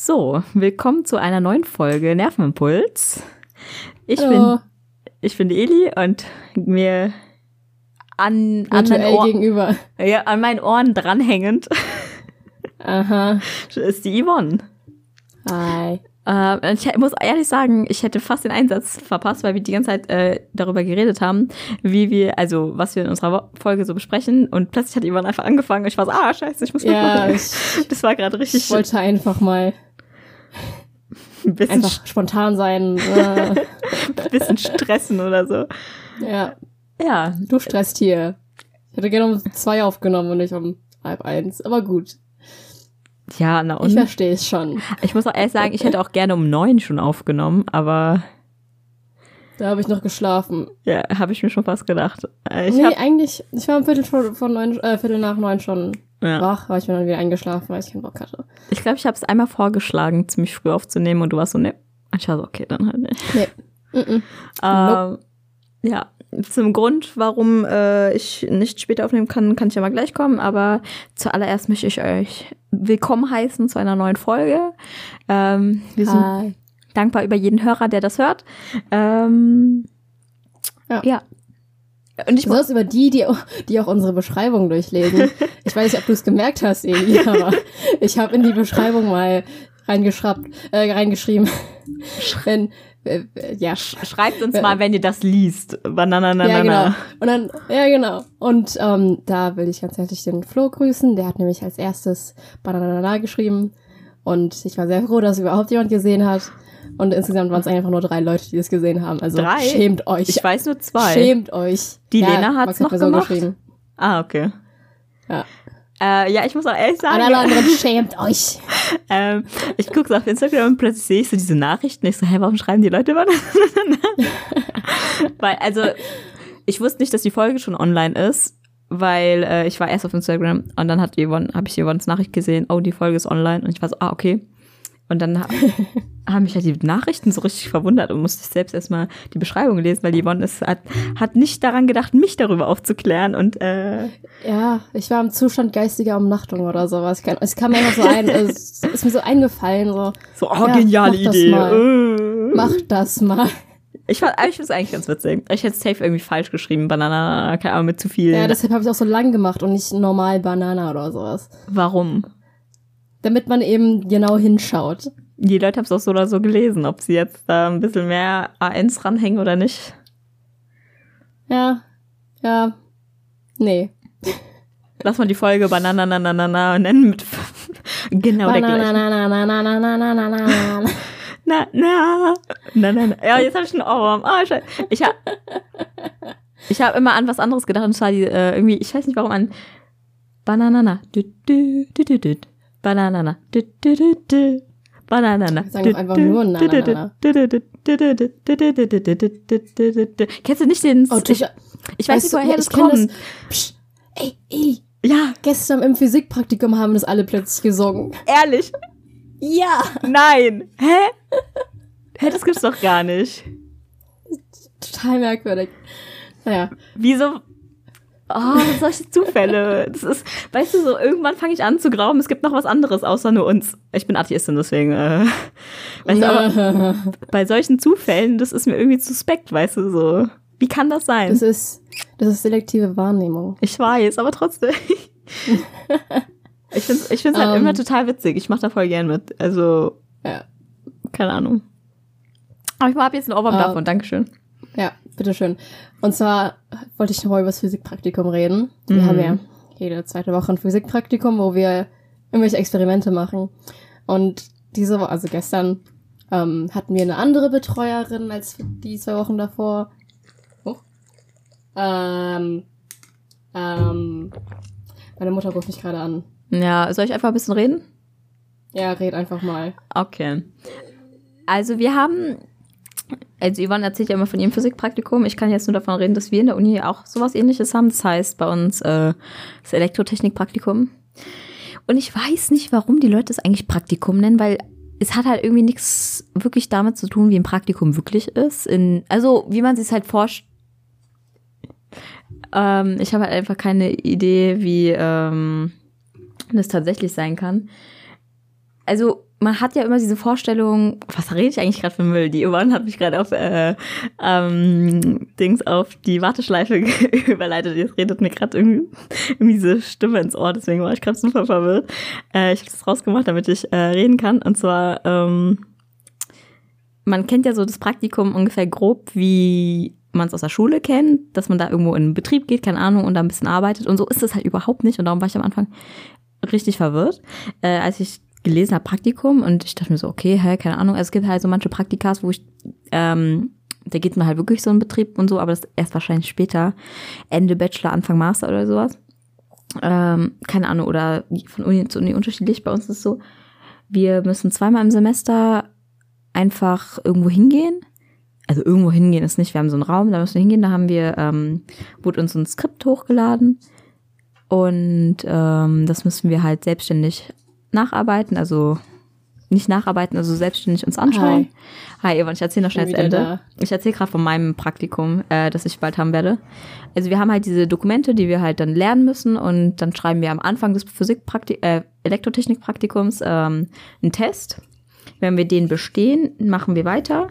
So, willkommen zu einer neuen Folge Nervenimpuls. Ich Hallo. bin ich bin Eli und mir an, an, meinen Virtuell Ohr, gegenüber. ja, an meinen Ohren dranhängend Aha. ist die Yvonne. Hi. Äh, ich muss ehrlich sagen, ich hätte fast den Einsatz verpasst, weil wir die ganze Zeit äh, darüber geredet haben, wie wir, also was wir in unserer Folge so besprechen. Und plötzlich hat Yvonne einfach angefangen. Ich war so, ah, scheiße, ich muss mal Ja, ich, Das war gerade richtig ich wollte einfach mal ein bisschen, einfach spontan sein. Äh, bisschen stressen oder so. ja, Ja, du stresst hier. Ich hätte gerne um zwei aufgenommen und nicht um halb eins. Aber gut, ja, na ich und? verstehe es schon. Ich muss auch ehrlich sagen, ich hätte auch gerne um neun schon aufgenommen, aber Da habe ich noch geschlafen. ja, habe ich mir schon fast gedacht. Äh, Ich nee, hab, eigentlich, ich war um Viertel, vor, vor neun, äh, Viertel nach neun schon ja. wach, aber ich bin dann wieder eingeschlafen, weil ich keinen Bock hatte. Ich glaube, ich habe es einmal vorgeschlagen, ziemlich früh aufzunehmen und du warst so, ne. Und ich war so, okay, dann halt nicht. Nee. Mm Ähm, ja, zum Grund, warum äh, ich nicht später aufnehmen kann, kann ich ja mal gleich kommen. Aber zuallererst möchte ich euch willkommen heißen zu einer neuen Folge. Ähm, wir sind Hi. dankbar über jeden Hörer, der das hört. Ähm, Ja. ja. Und ich Besonders über die, die auch, die auch unsere Beschreibung durchlesen. Ich weiß nicht, ob du es gemerkt hast, Eli, aber ich habe in die Beschreibung mal reingeschraubt, äh, reingeschrieben. Wenn, äh, ja, schreibt uns mal, wenn ihr das liest. Banana, na, ja, na, genau. na. Und dann, ja, genau. Und ähm, da will ich ganz herzlich den Flo grüßen. Der hat nämlich als erstes Bananana geschrieben. Und ich war sehr froh, dass überhaupt jemand gesehen hat. Und insgesamt waren es einfach nur drei Leute, die es gesehen haben. Also Drei? schämt euch. Ich weiß nur zwei. Schämt euch. Die Lena hat's Max hat noch so gemacht? geschrieben. Ah, okay. Ja. Äh, ja, ich muss auch ehrlich An sagen, alle anderen schämt euch. ähm, ich gucke auf Instagram und plötzlich sehe ich so diese Nachrichten. Ich so, hä, warum schreiben die Leute Banana? weil, also, ich wusste nicht, dass die Folge schon online ist, weil äh, ich war erst auf Instagram und dann hat Yvonne, habe ich Yvonnes Nachricht gesehen, oh, die Folge ist online und ich war so, ah, okay. Und dann ha haben mich halt die Nachrichten so richtig verwundert und musste ich selbst erstmal die Beschreibung lesen, weil Yvonne ist, hat, hat nicht daran gedacht, mich darüber aufzuklären und äh, Ja, ich war im Zustand geistiger Umnachtung oder sowas. Es kam mir einfach so ein, es ist mir so eingefallen, so, so, oh, Ja, geniale mach das Idee. mal. Äh. mach das mal. Ich fand ich find's eigentlich ganz witzig. Ich hätte safe irgendwie falsch geschrieben, Banana, keine Ahnung, mit zu viel. Ja, deshalb habe ich auch so lang gemacht und nicht normal Banana oder sowas. Warum? damit man eben genau hinschaut. Die Leute haben es auch so oder so gelesen, ob sie jetzt da ein bisschen mehr A1 ranhängen oder nicht. Ja, ja, nee. Lass mal die Folge Bananananana nennen mit genau der gleichen. Na, na. Ja, jetzt habe ich einen Ohrwurm. Oh, scheiße. Ich habe ich hab immer an was anderes gedacht und zwar die, äh, irgendwie, ich weiß nicht warum, an Bananana. Dü, dü, dü, dü, dü. Bananana. Du, du, du, du. Bananana. Sagen doch einfach nur na, na, na, na. Kennst du nicht den? Oh, ich, weiß nicht, woher das kommt. Ey, Eli, Ja, gestern im Physikpraktikum haben das alle plötzlich gesungen. ehrlich. Ja. Nein. Hä? Hä, das gibt's doch gar nicht. Total merkwürdig. Naja, Wieso? Oh, solche Zufälle. Das ist, weißt du, so irgendwann fange ich an zu glauben, es gibt noch was anderes außer nur uns. Ich bin Atheistin, deswegen. Äh, weißt du, aber bei solchen Zufällen, das ist mir irgendwie suspekt, weißt du, so. Wie kann das sein? das ist, das ist selektive Wahrnehmung. ich weiß, aber trotzdem. ich finde es ich find's halt Ähm. immer total witzig. Ich mache da voll gern mit. Also, Ja. keine Ahnung. Aber ich habe jetzt einen Ohrwurm Ähm. davon. Dankeschön. Ja, bitteschön. Und zwar wollte ich noch mal über das Physikpraktikum reden. Wir Mhm. haben ja jede zweite Woche ein Physikpraktikum, wo wir irgendwelche Experimente machen. Und diese Woche, also gestern, ähm, hatten wir eine andere Betreuerin als die zwei Wochen davor. Oh. Ähm, ähm, meine Mutter ruft mich gerade an. Ja, soll ich einfach ein bisschen reden? Ja, red einfach mal. Okay. Also wir haben, also Yvonne erzählt ja immer von ihrem Physikpraktikum. Ich kann jetzt nur davon reden, dass wir in der Uni auch sowas ähnliches haben. Das heißt bei uns äh, das Elektrotechnikpraktikum. Und ich weiß nicht, warum die Leute es eigentlich Praktikum nennen, weil es hat halt irgendwie nichts wirklich damit zu tun, wie ein Praktikum wirklich ist. In, also wie man sich es halt vorstellt. Ähm, ich habe halt einfach keine Idee, wie ähm, das tatsächlich sein kann. Also man hat ja immer diese Vorstellung, was rede ich eigentlich gerade für Müll? Die Yvonne hat mich gerade auf äh, ähm, Dings auf die Warteschleife überleitet. Jetzt redet mir gerade irgendwie, irgendwie diese Stimme ins Ohr, deswegen war ich gerade super verwirrt. Äh, ich habe das rausgemacht, damit ich äh, reden kann. Und zwar, ähm, man kennt ja so das Praktikum ungefähr grob, wie man es aus der Schule kennt, dass man da irgendwo in einen Betrieb geht, keine Ahnung, und da ein bisschen arbeitet. Und so ist es halt überhaupt nicht. Und darum war ich am Anfang richtig verwirrt, äh, als ich gelesen habe, Praktikum und ich dachte mir so, okay, hä, keine Ahnung. Also es gibt halt so manche Praktikas, wo ich, ähm, da geht man halt wirklich so in Betrieb und so, aber das erst wahrscheinlich später, Ende Bachelor, Anfang Master oder sowas. Ähm, keine Ahnung, oder von Uni zu Uni unterschiedlich. Bei uns ist es so, wir müssen zweimal im Semester einfach irgendwo hingehen. Also irgendwo hingehen ist nicht, wir haben so einen Raum, da müssen wir hingehen, da haben wir, ähm, wurde uns ein Skript hochgeladen und ähm, das müssen wir halt selbstständig nacharbeiten, also nicht nacharbeiten, also selbstständig uns anschauen. Hi, Hi Evan, ich erzähle noch schnell das Ende. Da. Ich erzähle gerade von meinem Praktikum, äh, das ich bald haben werde. Also wir haben halt diese Dokumente, die wir halt dann lernen müssen und dann schreiben wir am Anfang des Physikpraktik äh, Elektrotechnikpraktikums ähm, einen Test. Wenn wir den bestehen, machen wir weiter.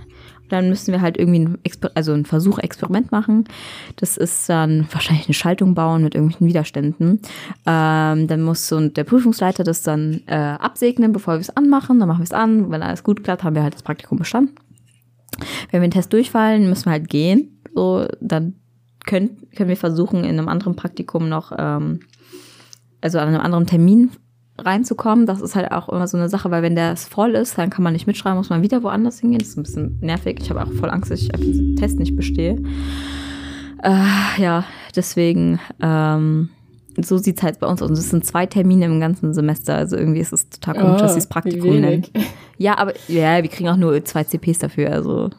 Dann müssen wir halt irgendwie ein Exper also einen Versuch, Experiment machen. Das ist dann wahrscheinlich eine Schaltung bauen mit irgendwelchen Widerständen. Ähm, dann muss so der Prüfungsleiter das dann äh, absegnen, bevor wir es anmachen. Dann machen wir es an. Wenn alles gut klappt, haben wir halt das Praktikum bestanden. Wenn wir den Test durchfallen, müssen wir halt gehen. So, dann können, können wir versuchen, in einem anderen Praktikum noch, ähm, also an einem anderen Termin reinzukommen. Das ist halt auch immer so eine Sache, weil wenn der voll ist, dann kann man nicht mitschreiben, muss man wieder woanders hingehen. Das ist ein bisschen nervig. Ich habe auch voll Angst, dass ich einfach diesen Test nicht bestehe. Äh, ja, deswegen, ähm, so sieht's halt bei uns aus. Und es sind zwei Termine im ganzen Semester. Also irgendwie ist es total komisch, oh, dass sie es Praktikum nennen. Ja, aber ja, wir kriegen auch nur zwei CPs dafür. Also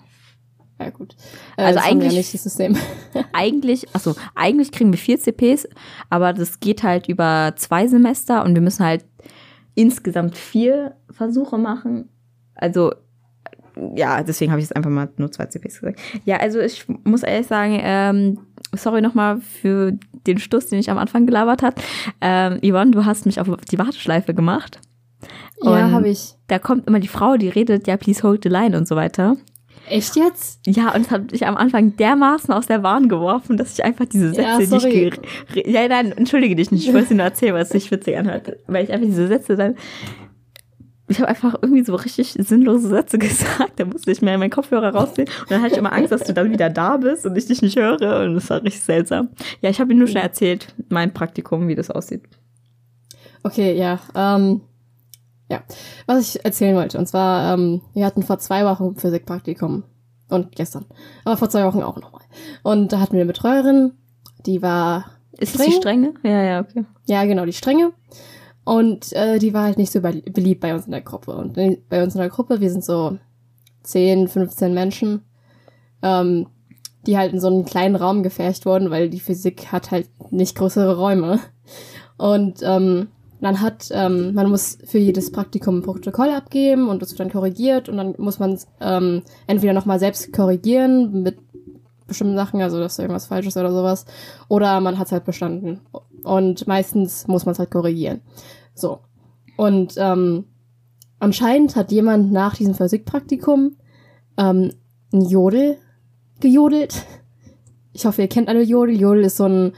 ja, gut. Äh, also eigentlich, ja nicht das System. eigentlich, achso, eigentlich kriegen wir vier CPs, aber das geht halt über zwei Semester und wir müssen halt insgesamt vier Versuche machen. Also, ja, deswegen habe ich jetzt einfach mal nur zwei CPs gesagt. Ja, also ich muss ehrlich sagen, ähm, sorry nochmal für den Stuss, den ich am Anfang gelabert hat. Ähm, Yvonne, du hast mich auf die Warteschleife gemacht. ja, habe ich. Da kommt immer die Frau, die redet, ja, please hold the line und so weiter. Echt jetzt? Ja, und es hat mich am Anfang dermaßen aus der Bahn geworfen, dass ich einfach diese Sätze, ja, sorry. die ich. Ja, nein, entschuldige dich nicht. Ich wollte dir nur erzählen, weil es sich witzig anhört. Weil ich einfach diese Sätze dann. Ich habe einfach irgendwie so richtig sinnlose Sätze gesagt. Da musste ich mir meinen Kopfhörer rausziehen. Und dann hatte ich immer Angst, dass du dann wieder da bist und ich dich nicht höre. Und das war richtig seltsam. Ja, ich habe ihm nur schnell erzählt, mein Praktikum, wie das aussieht. Okay, ja. Ähm, ja, was ich erzählen wollte. Und zwar, ähm, wir hatten vor zwei Wochen Physikpraktikum. Und gestern. Aber vor zwei Wochen auch nochmal. Und da hatten wir eine Betreuerin, die war. Ist streng. das die strenge? Ja, ja, okay. Ja, genau, die strenge. Und äh, die war halt nicht so beliebt bei uns in der Gruppe. Und bei uns in der Gruppe, wir sind so 10, 15 Menschen, ähm, die halt in so einen kleinen Raum gefärcht wurden, weil die Physik hat halt nicht größere Räume. Und ähm, man hat, ähm, man muss für jedes Praktikum ein Protokoll abgeben und das wird dann korrigiert und dann muss man ähm, entweder nochmal selbst korrigieren mit bestimmten Sachen, also dass da irgendwas falsch ist oder sowas, oder man hat es halt bestanden. Und meistens muss man es halt korrigieren. So. Und ähm, anscheinend hat jemand nach diesem Physikpraktikum ähm, ein Jodel gejodelt. Ich hoffe, ihr kennt alle Jodel. Jodel ist so ein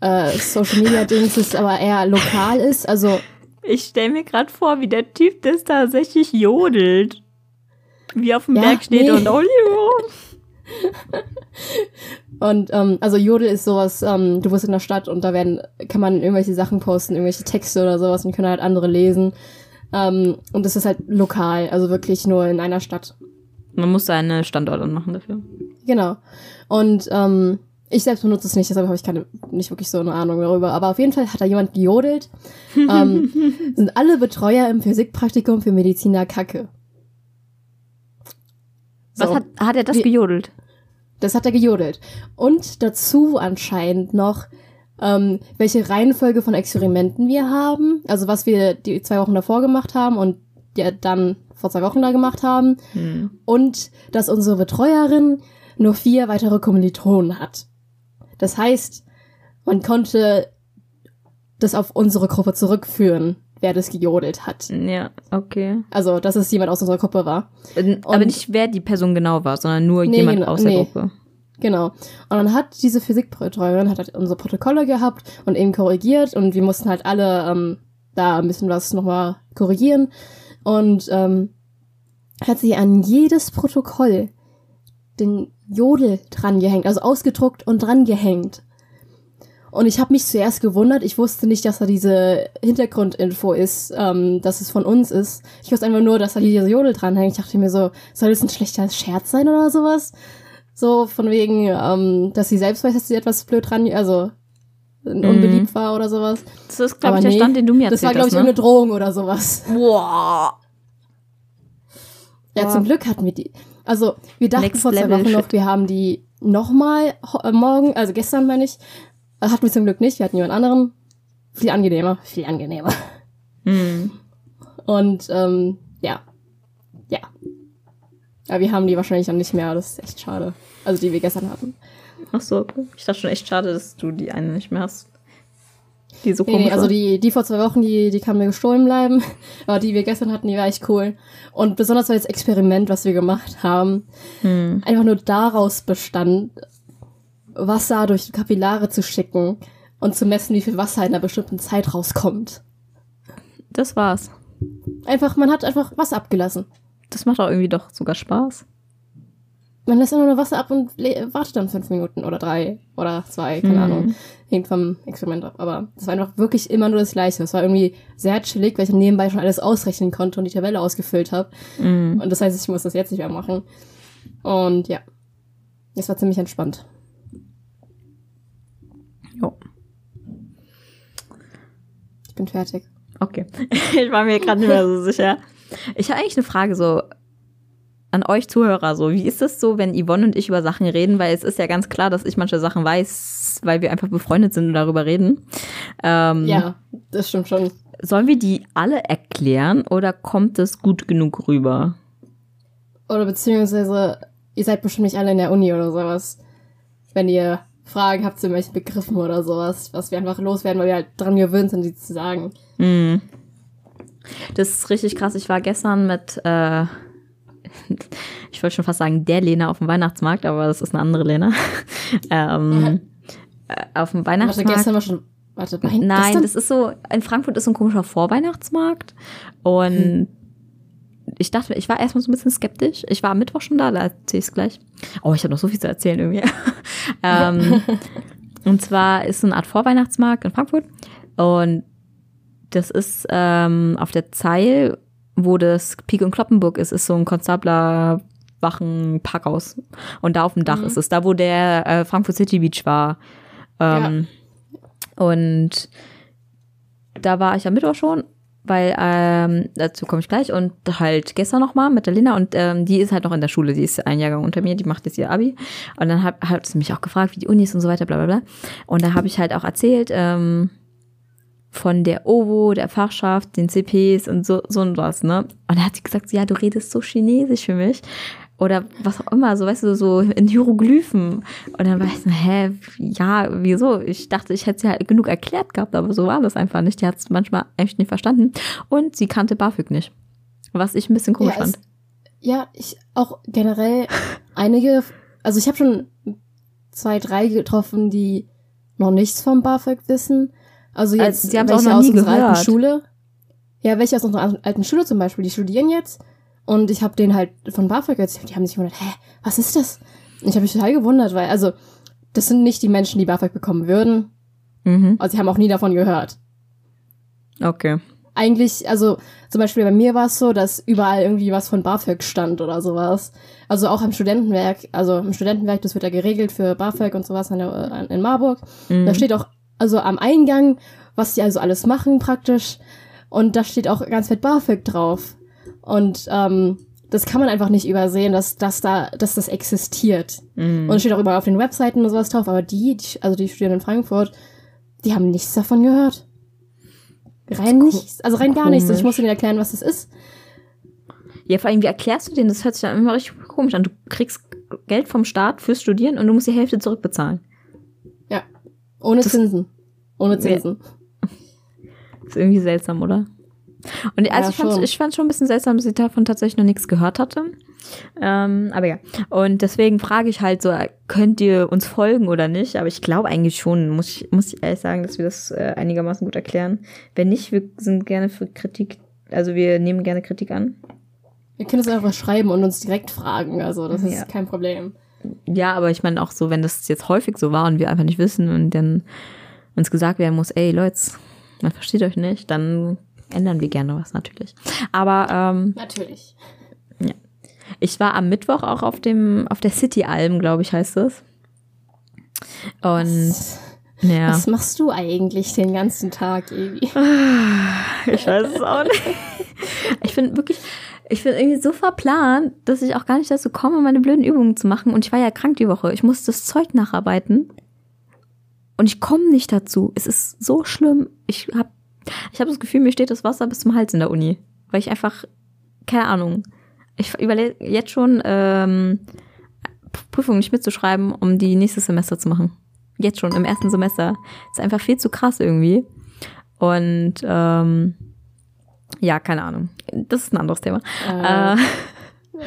äh, Social Media Dings ist, aber eher lokal ist. Also ich stelle mir gerade vor, wie der Typ das tatsächlich jodelt. Wie auf dem ja, Berg steht nee. und Olio. und ähm, also Jodel ist sowas, ähm, du bist in der Stadt und da werden, kann man irgendwelche Sachen posten, irgendwelche Texte oder sowas und können halt andere lesen. Ähm, und das ist halt lokal, also wirklich nur in einer Stadt. Man muss seine Standorte machen dafür. Genau. Und ähm, ich selbst benutze es nicht, deshalb habe ich keine, nicht wirklich so eine Ahnung darüber. Aber auf jeden Fall hat da jemand gejodelt. ähm, sind alle Betreuer im Physikpraktikum für Mediziner Kacke. So. Was hat, hat er das Wie, gejodelt? Das hat er gejodelt. Und dazu anscheinend noch, ähm, welche Reihenfolge von Experimenten wir haben. Also was wir die zwei Wochen davor gemacht haben und die dann vor zwei Wochen da gemacht haben. Hm. Und dass unsere Betreuerin nur vier weitere Kommilitonen hat. Das heißt, man konnte das auf unsere Gruppe zurückführen, wer das gejodelt hat. Ja, okay. Also, dass es jemand aus unserer Gruppe war. N- Aber Und- nicht, wer die Person genau war, sondern nur Nee, jemand genau, aus der nee. Gruppe. Genau. Und dann hat diese Physikbetreuerin hat halt unsere Protokolle gehabt und eben korrigiert und wir mussten halt alle ähm, da ein bisschen was nochmal korrigieren. Und ähm, hat sie an jedes Protokoll den Jodel dran gehängt, also ausgedruckt und dran gehängt. Und ich habe mich zuerst gewundert, ich wusste nicht, dass da diese Hintergrundinfo ist, ähm, dass es von uns ist. Ich wusste einfach nur, dass da diese Jodel dranhängt. Ich dachte mir so, soll das ein schlechter Scherz sein oder sowas? So von wegen, ähm, dass sie selbst weiß, dass sie etwas blöd dran, also unbeliebt war oder sowas. Das ist, glaube ich, der nee, Stand, den du mir Das erzählt war, glaube ich, ne? irgendeine Drohung oder sowas. Boah. Ja, Boah. zum Glück hatten wir die. Also, wir dachten Next vor zwei Wochen noch, wir haben die nochmal äh, morgen, also gestern meine ich. Äh, Hatten wir zum Glück nicht, wir hatten jemand anderen. Viel angenehmer, viel angenehmer. Hm. Und ähm, ja. Ja. Aber wir haben die wahrscheinlich dann nicht mehr, das ist echt schade. Also die wir gestern hatten. Ach so. Ich dachte schon echt schade, dass du die eine nicht mehr hast. Die so komisch nee, also die, die vor zwei Wochen, die, die kann mir gestohlen bleiben. Aber die wir gestern hatten, die war echt cool. Und besonders weil das Experiment, was wir gemacht haben, Hm. einfach nur daraus bestand, Wasser durch die Kapillare zu schicken und zu messen, wie viel Wasser in einer bestimmten Zeit rauskommt. Das war's. Einfach, man hat einfach Wasser abgelassen. Das macht auch irgendwie doch sogar Spaß. Man lässt einfach nur Wasser ab und wartet dann fünf Minuten oder drei oder zwei, keine Mhm. Ahnung. Hängt vom Experiment ab. Aber das war einfach wirklich immer nur das Gleiche. Es war irgendwie sehr chillig, weil ich nebenbei schon alles ausrechnen konnte und die Tabelle ausgefüllt habe. Mhm. Und das heißt, ich muss das jetzt nicht mehr machen. Und ja, es war ziemlich entspannt. Jo. Ich bin fertig. Okay. Ich war mir gerade nicht mehr so sicher. Ich habe eigentlich eine Frage so an euch Zuhörer so. Wie ist es so, wenn Yvonne und ich über Sachen reden? Weil es ist ja ganz klar, dass ich manche Sachen weiß, weil wir einfach befreundet sind und darüber reden. Ähm, Ja, das stimmt schon. Sollen wir die alle erklären oder kommt es gut genug rüber? Oder beziehungsweise, ihr seid bestimmt nicht alle in der Uni oder sowas. Wenn ihr Fragen habt zu irgendwelchen Begriffen oder sowas, was wir einfach loswerden, weil wir halt dran gewöhnt sind, die zu sagen. Mhm. Das ist richtig krass. Ich war gestern mit, äh, ich wollte schon fast sagen, der Lena auf dem Weihnachtsmarkt, aber das ist eine andere Lena. ähm, äh, auf dem Warte, Weihnachtsmarkt. gestern war schon. Warte, Wein, Nein, gestern? das ist so, in Frankfurt ist so ein komischer Vorweihnachtsmarkt. Und Hm. ich dachte, ich war erstmal so ein bisschen skeptisch. Ich war am Mittwoch schon da, da erzähle ich es gleich. Oh, ich habe noch so viel zu erzählen irgendwie. ähm, und zwar ist so eine Art Vorweihnachtsmarkt in Frankfurt. Und das ist ähm, auf der Zeil, wo das Pik und Kloppenburg ist, ist so ein Konstabler Wachenparkhaus. Und da auf dem Dach Mhm. ist es, da wo der äh, Frankfurt City Beach war. Ähm, Und da war ich am Mittwoch schon, weil ähm, dazu komme ich gleich und halt gestern noch mal mit der Lina und ähm, die ist halt noch in der Schule, die ist ein Jahrgang unter mir, die macht jetzt ihr Abi und dann hat, hat sie mich auch gefragt, wie die Uni ist und so weiter, bla bla bla und da habe ich halt auch erzählt ähm, von der OVO, der Fachschaft, den CPs und so, so und was, ne? Und da hat sie gesagt, ja, du redest so chinesisch für mich. Oder was auch immer, so weißt du, so in Hieroglyphen. Und dann war ich so, hä, ja, wieso? Ich dachte, ich hätte sie halt genug erklärt gehabt, aber so war das einfach nicht. Die hat es manchmal echt nicht verstanden. Und sie kannte BAföG nicht. Was ich ein bisschen komisch Ja, es- fand. Ja, ich auch generell einige, also ich habe schon zwei, drei getroffen, die noch nichts vom BAföG wissen. Also Also, jetzt sie haben's auch noch aus nie alten gehört. Schule. Ja, welche aus unserer alten Schule zum Beispiel, die studieren jetzt. Und ich habe denen halt von BAföG erzählt, die haben sich gewundert, hä, was ist das? Und ich habe mich total gewundert, weil, also, das sind nicht die Menschen, die BAföG bekommen würden. Mhm. Also sie haben auch nie davon gehört. Okay. eigentlich, also zum Beispiel bei mir war es so, dass überall irgendwie was von BAföG stand oder sowas. Also auch am Studentenwerk, also im Studentenwerk, das wird ja geregelt für BAföG und sowas in, in Marburg. Mhm. Da steht auch, also am Eingang, was die also alles machen praktisch. Und da steht auch ganz fett BAföG drauf. Und ähm, das kann man einfach nicht übersehen, dass, dass da, dass das existiert. Mhm. Und es steht auch überall auf den Webseiten und sowas drauf, aber die, die also die studieren in Frankfurt, die haben nichts davon gehört. Rein nichts, also rein gar nichts. Ich komisch. muss ihnen erklären, was das ist. Ja, vor allem, wie erklärst du denen? Das hört sich dann immer richtig komisch an. Du kriegst Geld vom Staat fürs Studieren und du musst die Hälfte zurückbezahlen. Ohne Das- Zinsen. Ohne Zinsen. Ist irgendwie seltsam, oder? Und also Ja, ich fand schon. ich fand schon ein bisschen seltsam, dass ich davon tatsächlich noch nichts gehört hatte. Ähm, aber ja. Und deswegen frage ich halt so, könnt ihr uns folgen oder nicht? Aber ich glaube eigentlich schon, muss ich, muss ich ehrlich sagen, dass wir das äh, einigermaßen gut erklären. Wenn nicht, wir sind gerne für Kritik, also wir nehmen gerne Kritik an. Ihr könnt es einfach schreiben und uns direkt fragen. Also, das ist Ja. kein Problem. Ja, aber ich meine auch so, wenn das jetzt häufig so war und wir einfach nicht wissen und dann uns gesagt werden muss, ey Leute, man versteht euch nicht, dann ändern wir gerne was natürlich. Aber ähm, Natürlich. ich war am Mittwoch auch auf dem auf der City Alm, glaube ich, heißt es. Und ja, Was machst du eigentlich den ganzen Tag, Evi? ich weiß es auch nicht. Ich bin wirklich, ich bin irgendwie so verplant, dass ich auch gar nicht dazu komme, meine blöden Übungen zu machen. Und ich war ja krank die Woche. Ich musste das Zeug nacharbeiten. Und ich komme nicht dazu. Es ist so schlimm. Ich habe ich hab das Gefühl, mir steht das Wasser bis zum Hals in der Uni. Weil ich einfach, keine Ahnung. Ich überlege jetzt schon, ähm, Prüfungen nicht mitzuschreiben, um die nächstes Semester zu machen. Jetzt schon, im ersten Semester. ist einfach viel zu krass irgendwie. Und ähm, ja, keine Ahnung. Das ist ein anderes Thema. Äh, Äh,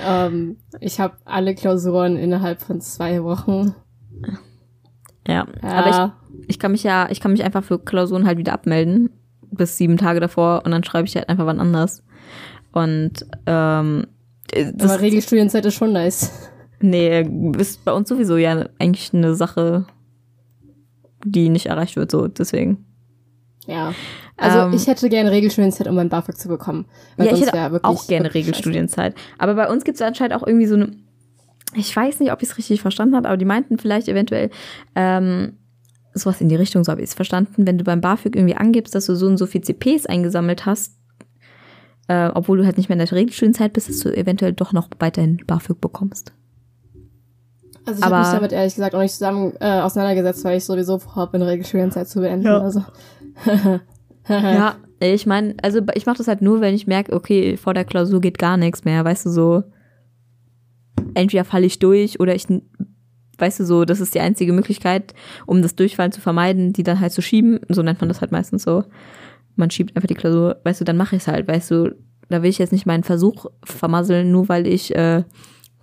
ähm, ich habe alle Klausuren innerhalb von zwei Wochen. ja, Ja, aber ich, ich kann mich ja, ich kann mich einfach für Klausuren halt wieder abmelden. Bis sieben Tage davor und dann schreibe ich halt einfach wann anders. Und ähm, das, aber Regelstudienzeit ist schon nice. nee, ist bei uns sowieso ja eigentlich eine Sache, die nicht erreicht wird, so deswegen. Ja. Also Ähm, ich hätte gerne Regelstudienzeit, um mein BAföG zu bekommen. Ja, ich hätte auch gerne Regelstudienzeit. Aber bei uns gibt es anscheinend auch irgendwie so eine. Ich weiß nicht, ob ich es richtig verstanden habe, aber die meinten vielleicht eventuell ähm, sowas in die Richtung, so habe ich es verstanden, wenn du beim BAföG irgendwie angibst, dass du so und so viel CPs eingesammelt hast, äh, obwohl du halt nicht mehr in der Regelstudienzeit bist, dass du eventuell doch noch weiterhin BAföG bekommst. Also ich habe mich damit ehrlich gesagt auch nicht zusammen äh, auseinandergesetzt, weil ich sowieso vorhabe, eine Regelstudienzeit zu beenden. Ja. Also. Ja, ich meine, also ich mache das halt nur, wenn ich merke, okay, vor der Klausur geht gar nichts mehr, weißt du, so entweder falle ich durch oder ich, weißt du, so, das ist die einzige Möglichkeit, um das Durchfallen zu vermeiden, die dann halt zu schieben, so nennt man das halt meistens so. Man schiebt einfach die Klausur, weißt du, dann mache ich es halt, weißt du, da will ich jetzt nicht meinen Versuch vermasseln, nur weil ich äh,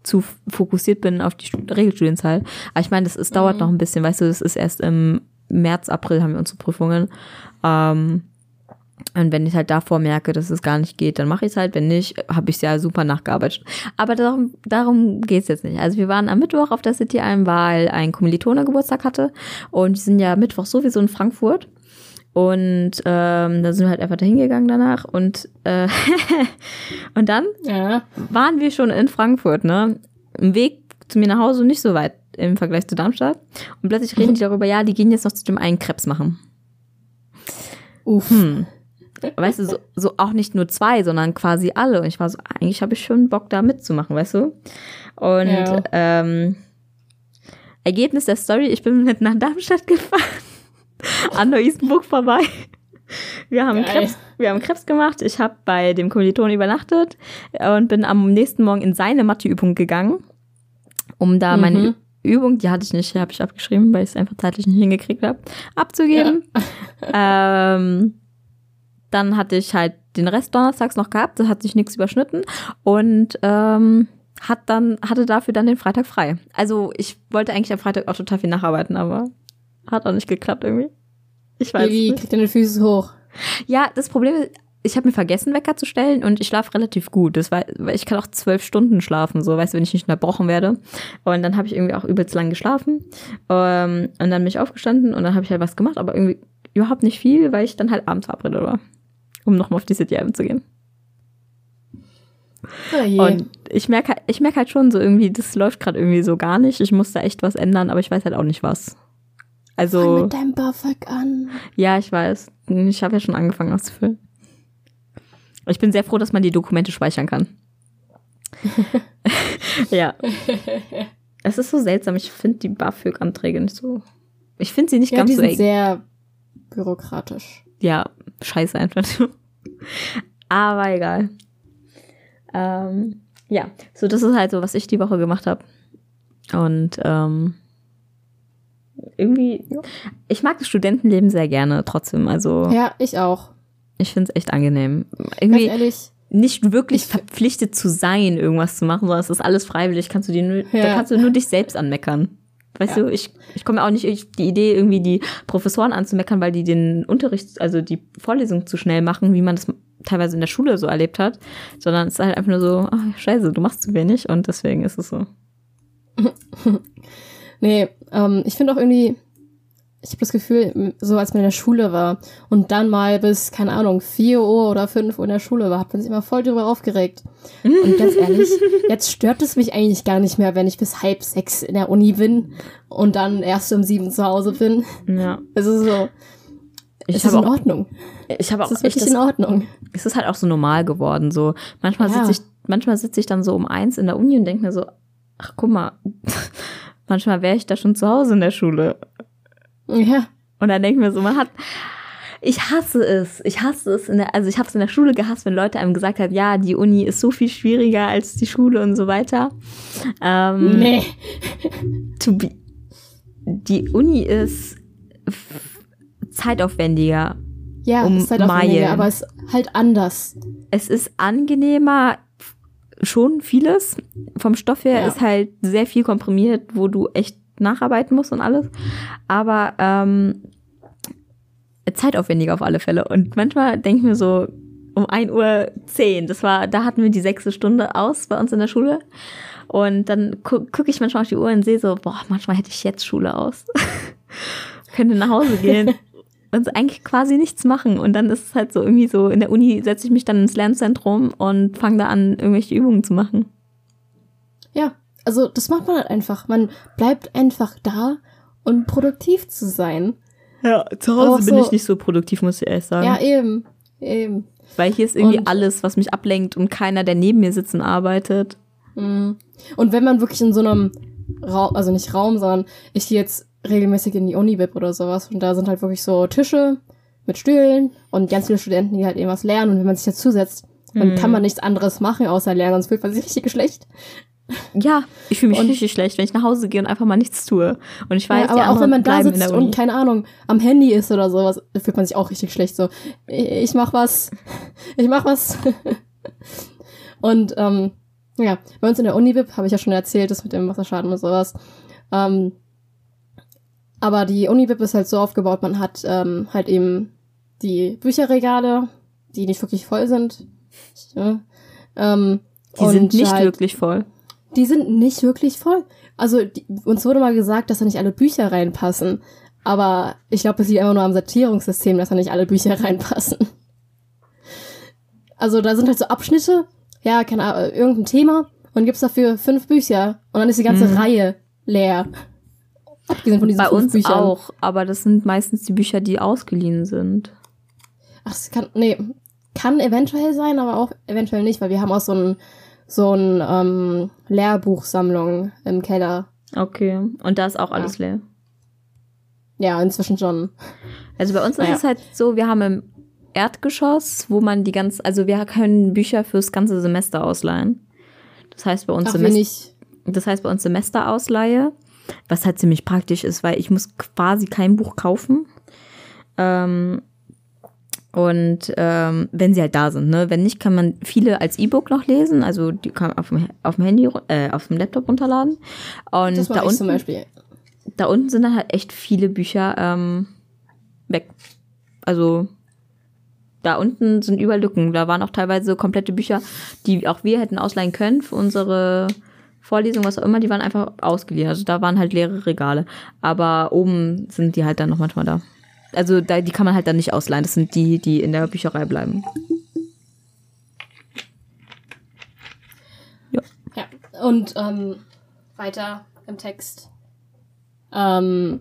zu fokussiert bin auf die Stu- Regelstudienzeit. Aber ich meine, das ist, dauert Mhm. noch ein bisschen, weißt du, das ist erst im März, April haben wir unsere Prüfungen. Ähm, und wenn ich halt davor merke, dass es gar nicht geht, dann mache ich es halt. Wenn nicht, habe ich es ja super nachgearbeitet. Aber darum, darum geht es jetzt nicht. Also wir waren am Mittwoch auf der City Alm, weil ein Kommilitone Geburtstag hatte. Und die sind ja Mittwoch sowieso in Frankfurt. Und ähm, da sind wir halt einfach dahin gegangen danach. Und, äh, und dann ja. waren wir schon in Frankfurt, ne? Im Weg zu mir nach Hause nicht so weit im Vergleich zu Darmstadt. Und plötzlich reden die darüber, ja, die gehen jetzt noch zu dem einen Krebs machen. Uff. Hm. Weißt du, so, so auch nicht nur zwei, sondern quasi alle. Und ich war so, eigentlich habe ich schon Bock, da mitzumachen, weißt du? Und Ja. ähm, Ergebnis der Story, ich bin mit nach Darmstadt gefahren, an Neu-Isenburg vorbei. Wir haben, Geil. Krebs, wir haben Krebs gemacht. Ich habe bei dem Kommiliton übernachtet und bin am nächsten Morgen in seine Matheübung gegangen, um da meine Mhm. Übung, die hatte ich nicht, habe ich abgeschrieben, weil ich es einfach zeitlich nicht hingekriegt habe, abzugeben. ähm, dann hatte ich halt den Rest donnerstags noch gehabt, da hat sich nichts überschnitten und ähm, hat dann, hatte dafür dann den Freitag frei. Also ich wollte eigentlich am Freitag auch total viel nacharbeiten, aber hat auch nicht geklappt irgendwie. Ich weiß Evi, nicht. krieg deine Füße hoch. Ja, das Problem ist, ich habe mir vergessen, Wecker zu stellen und ich schlafe relativ gut. Das war, ich kann auch zwölf Stunden schlafen, so, weißt du, wenn ich nicht unterbrochen werde. Und dann habe ich irgendwie auch übelst lang geschlafen. Ähm, und dann bin ich aufgestanden und dann habe ich halt was gemacht, aber irgendwie überhaupt nicht viel, weil ich dann halt abends verabredet war, um nochmal auf die City Alm zu gehen. Oh. Und ich merke halt, ich merke halt schon so irgendwie, das läuft gerade irgendwie so gar nicht. Ich muss da echt was ändern, aber ich weiß halt auch nicht was. Fang Also, mit deinem BAföG an. ja, ich weiß. Ich habe ja schon angefangen auszufüllen. Ich bin sehr froh, dass man die Dokumente speichern kann. ja. Es ist so seltsam. Ich finde die BAföG-Anträge nicht so. Ich finde sie nicht Ja, ganz die so sind eng. sehr bürokratisch. Ja, scheiße einfach. Aber egal. Ähm, ja, so das ist halt so, was ich die Woche gemacht habe. Und ähm, irgendwie, ich mag das Studentenleben sehr gerne trotzdem. Also Ja, ich auch. Ich finde es echt angenehm. Irgendwie ehrlich, nicht wirklich Ich- verpflichtet zu sein, irgendwas zu machen, sondern es ist alles freiwillig. Kannst du dir nur, Da Ja. kannst du nur dich selbst anmeckern. Weißt Ja. du, ich, ich komme auch nicht auf die Idee, irgendwie die Professoren anzumeckern, weil die den Unterricht, also die Vorlesung zu schnell machen, wie man das teilweise in der Schule so erlebt hat, sondern es ist halt einfach nur so, ach, scheiße, du machst zu wenig und deswegen ist es so. nee, ähm, ich finde auch irgendwie, ich habe das Gefühl, so als man in der Schule war und dann mal bis, keine Ahnung, 4 Uhr oder 5 Uhr in der Schule war, hat man sich immer voll drüber aufgeregt. Und ganz ehrlich, jetzt stört es mich eigentlich gar nicht mehr, wenn ich bis halb sechs in der Uni bin und dann erst um sieben zu Hause bin. Ja. Es ist so, Ich es ist habe in auch, Ordnung. ich habe Es auch ist echt das, in Ordnung. es ist halt auch so normal geworden. So manchmal Ja. sitze ich, manchmal sitze ich dann so um eins in der Uni und denke mir so, ach guck mal, manchmal wäre ich da schon zu Hause in der Schule. Ja, Und dann denke ich mir so, man hat, ich hasse es, ich hasse es, in der, also ich habe es in der Schule gehasst, wenn Leute einem gesagt haben, ja, die Uni ist so viel schwieriger als die Schule und so weiter. Ähm, nee. to be, die Uni ist zeitaufwendiger. Ja, Um ist auch weniger, Meilen. aber es ist halt anders. Es ist angenehmer, schon vieles. Vom Stoff her Ja. ist halt sehr viel komprimiert, wo du echt nacharbeiten musst und alles. Aber ähm, zeitaufwendiger auf alle Fälle. Und manchmal denke ich mir so, um 1 Uhr 10, das war, da hatten wir die sechste Stunde aus bei uns in der Schule. Und dann gu gucke ich manchmal auf die Uhr und sehe so, boah, manchmal hätte ich jetzt Schule aus. Könnte nach Hause gehen und eigentlich quasi nichts machen. Und dann ist es halt so irgendwie so, in der Uni setze ich mich dann ins Lernzentrum und fange da an, irgendwelche Übungen zu machen. Ja, also das macht man halt einfach. Man bleibt einfach da und produktiv zu sein. Ja, zu Hause bin ich ich nicht so produktiv, muss ich ehrlich sagen. Ja, eben. Eben. Weil hier ist irgendwie Und- alles, was mich ablenkt und keiner, der neben mir sitzt und arbeitet. Mhm. Und wenn man wirklich in so einem Raum, also nicht Raum, sondern ich gehe jetzt regelmäßig in die Uni-Bib oder sowas und da sind halt wirklich so Tische mit Stühlen und ganz viele Studenten, die halt eben was lernen und wenn man sich dazusetzt, dann Mhm. kann man nichts anderes machen außer lernen, sonst fühlt man sich richtig schlecht. Ja, ich fühle mich Und- richtig schlecht, wenn ich nach Hause gehe und einfach mal nichts tue. Und ich weiß, ja, aber auch wenn man da sitzt und keine Ahnung, am Handy ist oder sowas, fühlt man sich auch richtig schlecht so. Ich, mach was, ich mach was. und ähm, ja, bei uns in der Uni-Bib habe ich ja schon erzählt, das mit dem Wasserschaden und sowas. Ähm, aber die Uni-Bib ist halt so aufgebaut, man hat ähm, halt eben die Bücherregale, die nicht wirklich voll sind. Ja. Ähm, die sind nicht halt, wirklich voll. Die sind nicht wirklich voll. Also die, uns wurde mal gesagt, dass da nicht alle Bücher reinpassen. Aber ich glaube, es liegt einfach nur am Sortierungssystem, dass da nicht alle Bücher reinpassen. Also da sind halt so Abschnitte, ja, keine Ahnung, irgendein Thema und gibt's dafür fünf Bücher und dann ist die ganze Mhm. Reihe leer. Abgesehen von diesen Bei fünf uns Büchern. auch, aber das sind meistens die Bücher, die ausgeliehen sind. Ach, es kann, nee, kann eventuell sein, aber auch eventuell nicht, weil wir haben auch so ein, so ein ähm, Lehrbuchsammlung im Keller. Okay. Und da ist auch alles leer. Ja, inzwischen schon. Also bei uns ist Naja. es halt so, wir haben im Erdgeschoss, wo man die ganz, also wir können Bücher fürs ganze Semester ausleihen. Das heißt bei uns Ach, Semester, das heißt bei uns Semesterausleihe, was halt ziemlich praktisch ist, weil ich muss quasi kein Buch kaufen. Ähm, und ähm, wenn sie halt da sind, ne? Wenn nicht, kann man viele als E-Book noch lesen. Also die kann man auf dem, auf dem Handy, äh, auf dem Laptop runterladen. Und Das da unten, zum Beispiel. da unten sind dann halt echt viele Bücher ähm, weg. Also da unten sind überall Lücken. Da waren auch teilweise komplette Bücher, die auch wir hätten ausleihen können für unsere Vorlesung, was auch immer, die waren einfach ausgeliehen. Also da waren halt leere Regale. Aber oben sind die halt dann noch manchmal da. Also da, die kann man halt dann nicht ausleihen. Das sind die, die in der Bücherei bleiben. Ja. Und ähm, weiter im Text. Ähm,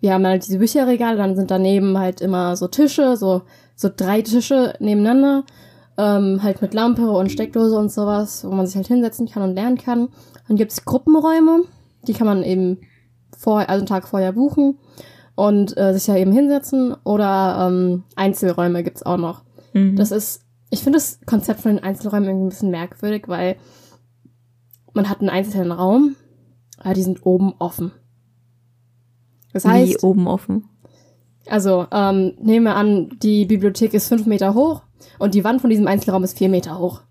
wir haben halt diese Bücherregale, dann sind daneben halt immer so Tische, so, so drei Tische nebeneinander, ähm, halt mit Lampe und Steckdose und sowas, wo man sich halt hinsetzen kann und lernen kann. Dann gibt's Gruppenräume, die kann man eben vor, also einen Tag vorher buchen und äh, sich ja eben hinsetzen oder ähm, Einzelräume gibt's auch noch. Mhm. Das ist, ich finde das Konzept von den Einzelräumen irgendwie ein bisschen merkwürdig, weil man hat einen einzelnen Raum, aber die sind oben offen. Das Wie heißt, oben offen. Also, ähm, nehmen wir an, die Bibliothek ist fünf Meter hoch und die Wand von diesem Einzelraum ist vier Meter hoch.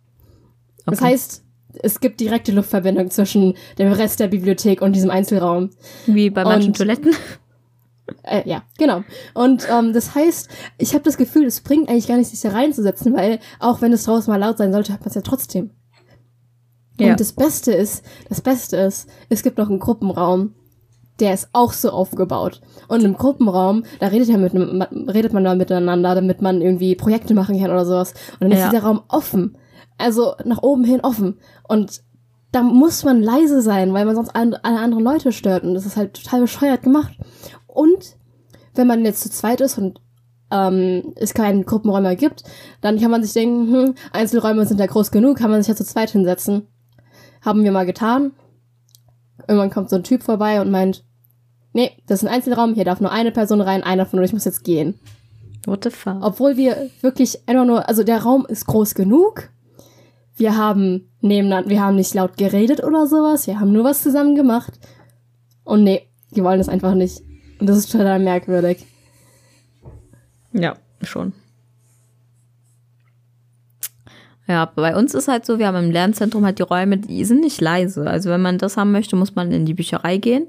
Das Okay. heißt, es gibt direkte Luftverbindung zwischen dem Rest der Bibliothek und diesem Einzelraum. Wie bei manchen Und- Toiletten. Äh, ja, genau. Und ähm, das heißt, ich habe das Gefühl, es bringt eigentlich gar nicht, sich da reinzusetzen, weil auch wenn es draußen mal laut sein sollte, hat man es ja trotzdem. Ja. Und das Beste ist, das Beste ist, es gibt noch einen Gruppenraum, der ist auch so aufgebaut. Und im Gruppenraum, da redet ja mit, redet man da miteinander, damit man irgendwie Projekte machen kann oder sowas. Und dann ist Ja. dieser Raum offen. Also nach oben hin offen. Und da muss man leise sein, weil man sonst alle anderen Leute stört. Und das ist halt total bescheuert gemacht. Und wenn man jetzt zu zweit ist und ähm, es keinen Gruppenräume mehr gibt, dann kann man sich denken, hm, Einzelräume sind ja groß genug, kann man sich ja zu zweit hinsetzen. Haben wir mal getan. Irgendwann kommt so ein Typ vorbei und meint, nee, das ist ein Einzelraum, hier darf nur eine Person rein, einer von euch muss jetzt gehen. What the fuck? Obwohl wir wirklich einfach nur, also der Raum ist groß genug. Wir haben nebeneinander, wir haben nicht laut geredet oder sowas, wir haben nur was zusammen gemacht. Und nee, die wollen das einfach nicht. Und das ist total merkwürdig. Ja, schon. Ja, bei uns ist halt so, wir haben im Lernzentrum halt die Räume, die sind nicht leise. Also wenn man das haben möchte, muss man in die Bücherei gehen.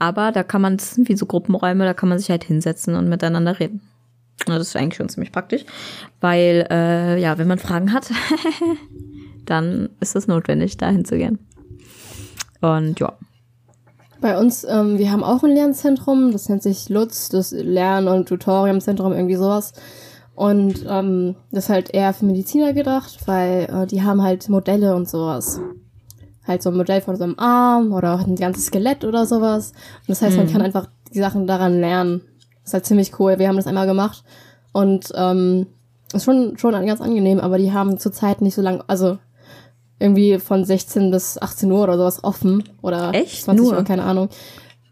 Aber da kann man, das sind wie so Gruppenräume, da kann man sich halt hinsetzen und miteinander reden. Ja, das ist eigentlich schon ziemlich praktisch, weil, äh, ja, wenn man Fragen hat, dann ist es notwendig, da hinzugehen. Und ja, Bei uns, ähm, wir haben auch ein Lernzentrum, das nennt sich Lutz, das Lern- und Tutoriumzentrum, irgendwie sowas. Und ähm, das ist halt eher für Mediziner gedacht, weil äh, die haben halt Modelle und sowas. Halt so ein Modell von so einem Arm oder auch ein ganzes Skelett oder sowas. Und das heißt, man kann einfach die Sachen daran lernen. Das ist halt ziemlich cool. Wir haben das einmal gemacht und ähm, ist schon, schon ganz angenehm, aber die haben zurzeit nicht so lang, also irgendwie von 16 bis 18 Uhr oder sowas offen. Oder Echt? 20 Nur? Uhr, keine Ahnung.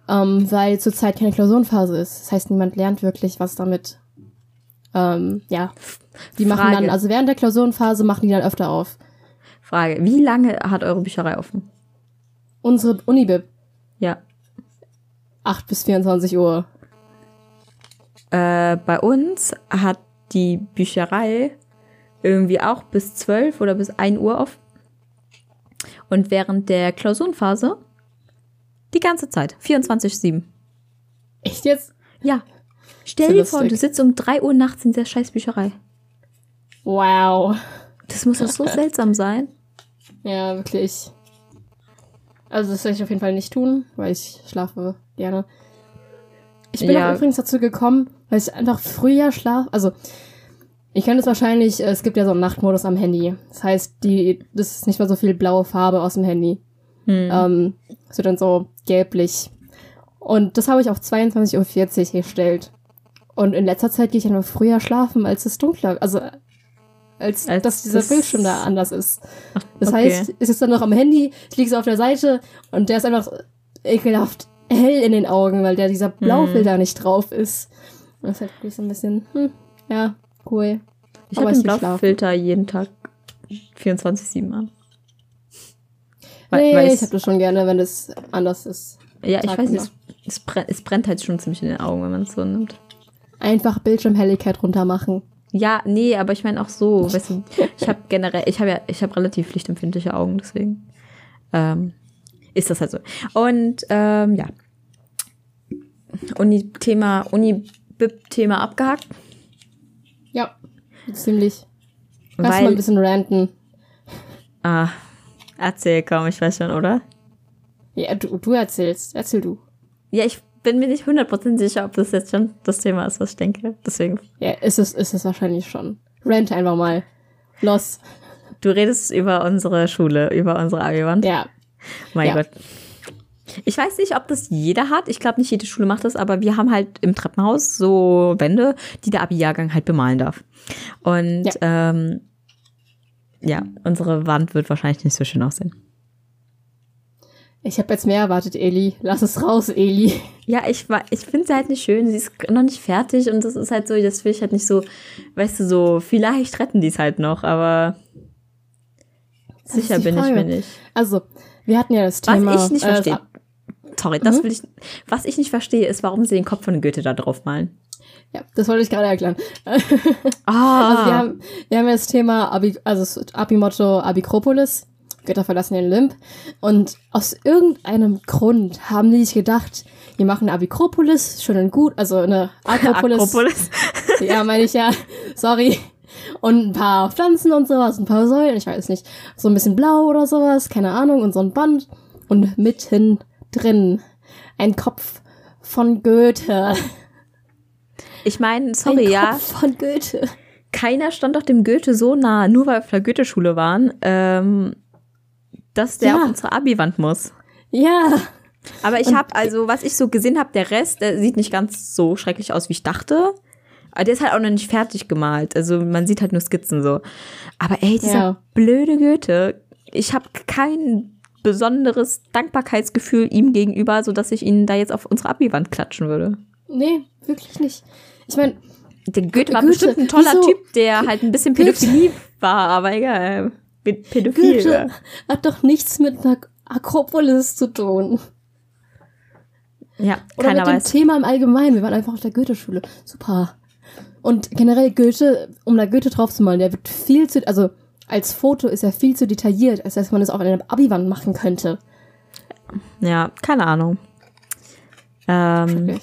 Ähm, weil zurzeit keine Klausurenphase ist. Das heißt, niemand lernt wirklich was damit. Ähm, ja. Die machen Frage. dann, also während der Klausurenphase machen die dann öfter auf. Frage, wie lange hat eure Bücherei offen? Unsere Unibib, Ja. 8 bis 24 Uhr. Äh, bei uns hat die Bücherei irgendwie auch bis 12 oder bis 1 Uhr offen. Und während der Klausurenphase die ganze Zeit, 24-7. Echt jetzt? Ja. Stell dir vor, du sitzt um 3 Uhr nachts in der scheiß Bücherei. Wow. Das muss doch so seltsam sein. Ja, wirklich. Also das werde ich auf jeden Fall nicht tun, weil ich schlafe gerne. Ich bin Ja. auch übrigens dazu gekommen, weil ich einfach früher schlafe. Also ich kann es wahrscheinlich, äh, es gibt ja so einen Nachtmodus am Handy. Das heißt, die, das ist nicht mehr so viel blaue Farbe aus dem Handy. Hm. Ähm, es wird dann so gelblich. Und das habe ich auf 22.40 Uhr gestellt. Und in letzter Zeit gehe ich einfach früher schlafen, als es dunkler, also als, Als dass dieser das- Bildschirm da anders ist. Das okay. heißt, es ist dann noch am Handy, ich liege so auf der Seite und der ist einfach ekelhaft hell in den Augen, weil der dieser Blaufilter nicht drauf ist. Und das ist halt wirklich so ein bisschen, hm, ja, cool. Ich habe den schlafen. Blaufilter jeden Tag 24-7 an. Nee, weil ich habe das schon gerne, wenn es anders ist. Ja, ich Tag weiß nicht, es, es, brennt, halt schon ziemlich in den Augen, wenn man es so nimmt. Einfach Bildschirmhelligkeit runter machen. Ja, nee, aber ich meine auch so, weißt du, ich habe generell, ich habe ja, ich habe relativ lichtempfindliche Augen, deswegen ähm, ist das halt so. Und ähm, ja, Uni-Thema, Uni-Bib-Thema abgehakt, ziemlich. Lass mal ein weil, bisschen ranten. ah, erzähl kaum, ich weiß schon, oder? Ja, du, du erzählst. Erzähl du. Ja, ich bin mir nicht 100% sicher, ob das jetzt schon das Thema ist, was ich denke. Deswegen, Ja, ist es, ist es wahrscheinlich schon. Rant einfach mal. Los. du redest über unsere Schule, über unsere Abi-Wand. Ja. Mein Ja. Gott. Ich weiß nicht, ob das jeder hat. Ich glaube, nicht jede Schule macht das, aber wir haben halt im Treppenhaus so Wände, die der Abi-Jahrgang halt bemalen darf. Und ja. Ähm, ja, unsere Wand wird wahrscheinlich nicht so schön aussehen. Ich habe jetzt mehr erwartet, Eli. Lass es raus, Eli. Ja, ich, ich finde sie halt nicht schön. Sie ist noch nicht fertig und das ist halt so, das will ich halt nicht so, weißt du, so, vielleicht retten die es halt noch, aber sicher bin ich Frage. mir nicht. Also, wir hatten ja das Was Thema. ich nicht äh, verstehe. Ab- sorry, das Mhm. will ich. Was ich nicht verstehe, ist, warum sie den Kopf von Goethe da drauf malen. Ja, das wollte ich gerade erklären. Ah, Also wir haben, wir haben ja das Thema Abi, also das Abi-Motto Abikropolis. Götter verlassen den Olymp. Und aus irgendeinem Grund haben die sich gedacht, wir machen eine Abikropolis, schön und gut, also eine Akropolis. Akropolis. Ja, meine ich ja. Sorry. Und ein paar Pflanzen und sowas, ein paar Säulen, ich weiß nicht. So ein bisschen blau oder sowas, keine Ahnung, und so ein Band. Und mitten drin ein Kopf von Goethe. Ich meine, sorry, ein ja, Kopf von Goethe. keiner stand doch dem Goethe so nah, nur weil wir auf der Goethe-Schule waren, ähm, dass der Ja. auf unsere Abi-Wand muss. Ja. Aber ich habe, also, was ich so gesehen habe, der Rest, der sieht nicht ganz so schrecklich aus, wie ich dachte. Aber der ist halt auch noch nicht fertig gemalt. Also man sieht halt nur Skizzen so. Aber ey, dieser Ja. blöde Goethe, ich habe kein besonderes Dankbarkeitsgefühl ihm gegenüber, so dass ich ihn da jetzt auf unsere Abi-Wand klatschen würde. Nee, wirklich nicht. Ich meine, Der Goethe war Goethe, bestimmt ein toller wieso? Typ, der halt ein bisschen. Pädophilie war, aber egal. Pädophil. Goethe hat doch nichts mit einer Akropolis zu tun. Ja, Oder keiner mit dem weiß. Thema im Allgemeinen. Wir waren einfach auf der Goethe-Schule. Super. Und generell Goethe, um da Goethe draufzumalen, der wird viel zu, also als Foto ist er viel zu detailliert, als dass man es auf einer Abi-Wand machen könnte. Ja, keine Ahnung. Ähm,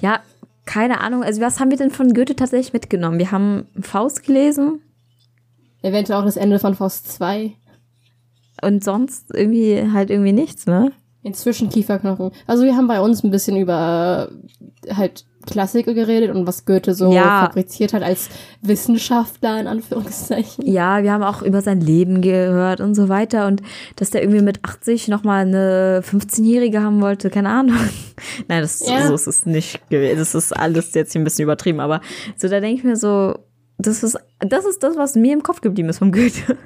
ja, keine Ahnung. Also was haben wir denn von Goethe tatsächlich mitgenommen? Wir haben Faust gelesen Eventuell auch das Ende von Faust 2. und sonst irgendwie halt irgendwie nichts, ne? Inzwischen Kieferknochen. Also wir haben bei uns ein bisschen über äh, halt Klassiker geredet und was Goethe so Ja. fabriziert hat als Wissenschaftler in Anführungszeichen. Ja, wir haben auch über sein Leben gehört und so weiter und dass der irgendwie mit 80 nochmal eine 15-Jährige haben wollte, keine Ahnung. Nein, das, Ja. so ist es nicht gewesen. Das ist alles jetzt hier ein bisschen übertrieben, aber so da denke ich mir so, das ist, das ist das, was mir im Kopf geblieben ist vom Goethe.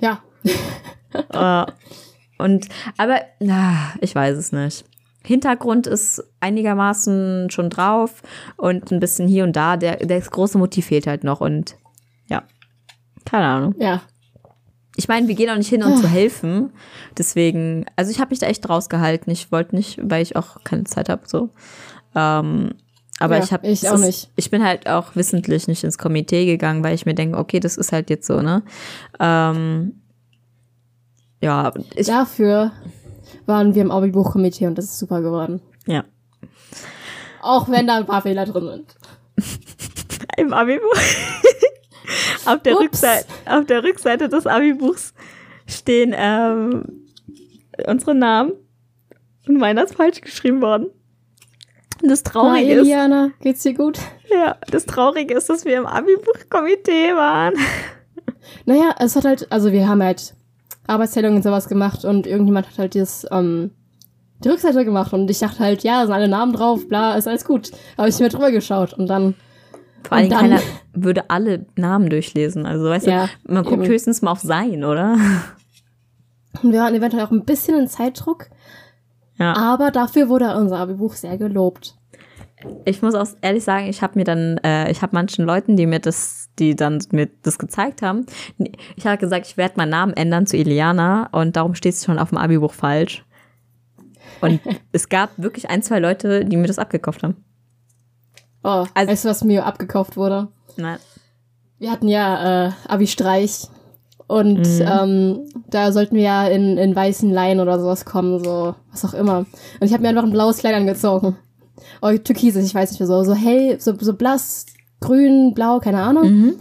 Ja. Äh, und, aber, na, ich weiß es nicht. Hintergrund ist einigermaßen schon drauf und ein bisschen hier und da. Der, der große Motiv fehlt halt noch und ja, keine Ahnung. Ja. Ich meine, wir gehen auch nicht hin, um zu helfen. Deswegen, also ich habe mich da echt rausgehalten. Ich wollte nicht, weil ich auch keine Zeit habe, so. Ähm, aber Ja, ich habe ich auch nicht. Ich bin halt auch wissentlich nicht ins Komitee gegangen, weil ich mir denke, okay, das ist halt jetzt so, ne? Ähm, ja, ich, Dafür waren wir im Abi-Buchkomitee und das ist super geworden. ja. Auch wenn da ein paar Fehler drin sind. Im Abi-Buch. auf, der. Rückseite, auf der Rückseite des Abi-Buchs stehen ähm, unsere Namen. Und meiner ist falsch geschrieben worden. Und das Na, Traurige ist, Eliana, geht's dir gut? ja, das Traurige ist, dass wir im Abi-Buch-Komitee waren. Naja, es hat halt, also wir haben halt Arbeitsteilung und sowas gemacht und irgendjemand hat halt das, ähm, die Rückseite gemacht und ich dachte halt, ja, sind alle Namen drauf, bla, ist alles gut. Aber ich mir drüber geschaut und dann, Vor allem dann- keiner würde alle Namen durchlesen. Also, weißt Ja, du, man guckt eben. höchstens mal auf sein, oder? und wir waren eventuell auch ein bisschen in Zeitdruck, Ja. aber dafür wurde unser Abi-Buch sehr gelobt. Ich muss auch ehrlich sagen, ich habe mir dann, äh, ich habe manchen Leuten, die mir das, die dann mir das gezeigt haben, ich habe gesagt, ich werde meinen Namen ändern zu Iliana und darum steht es schon auf dem Abi-Buch falsch. Und es gab wirklich ein, zwei Leute, die mir das abgekauft haben. Oh, Also- weißt du, was mir abgekauft wurde? Nein. Wir hatten ja äh, Abi-Streich und Mhm. ähm, da sollten wir ja in, in weißen Leinen oder sowas kommen, so was auch immer. Und ich habe mir einfach ein blaues Kleid angezogen. Oh, türkises, ich weiß nicht mehr so, so hell, so, so blass, grün, blau, keine Ahnung. Mhm.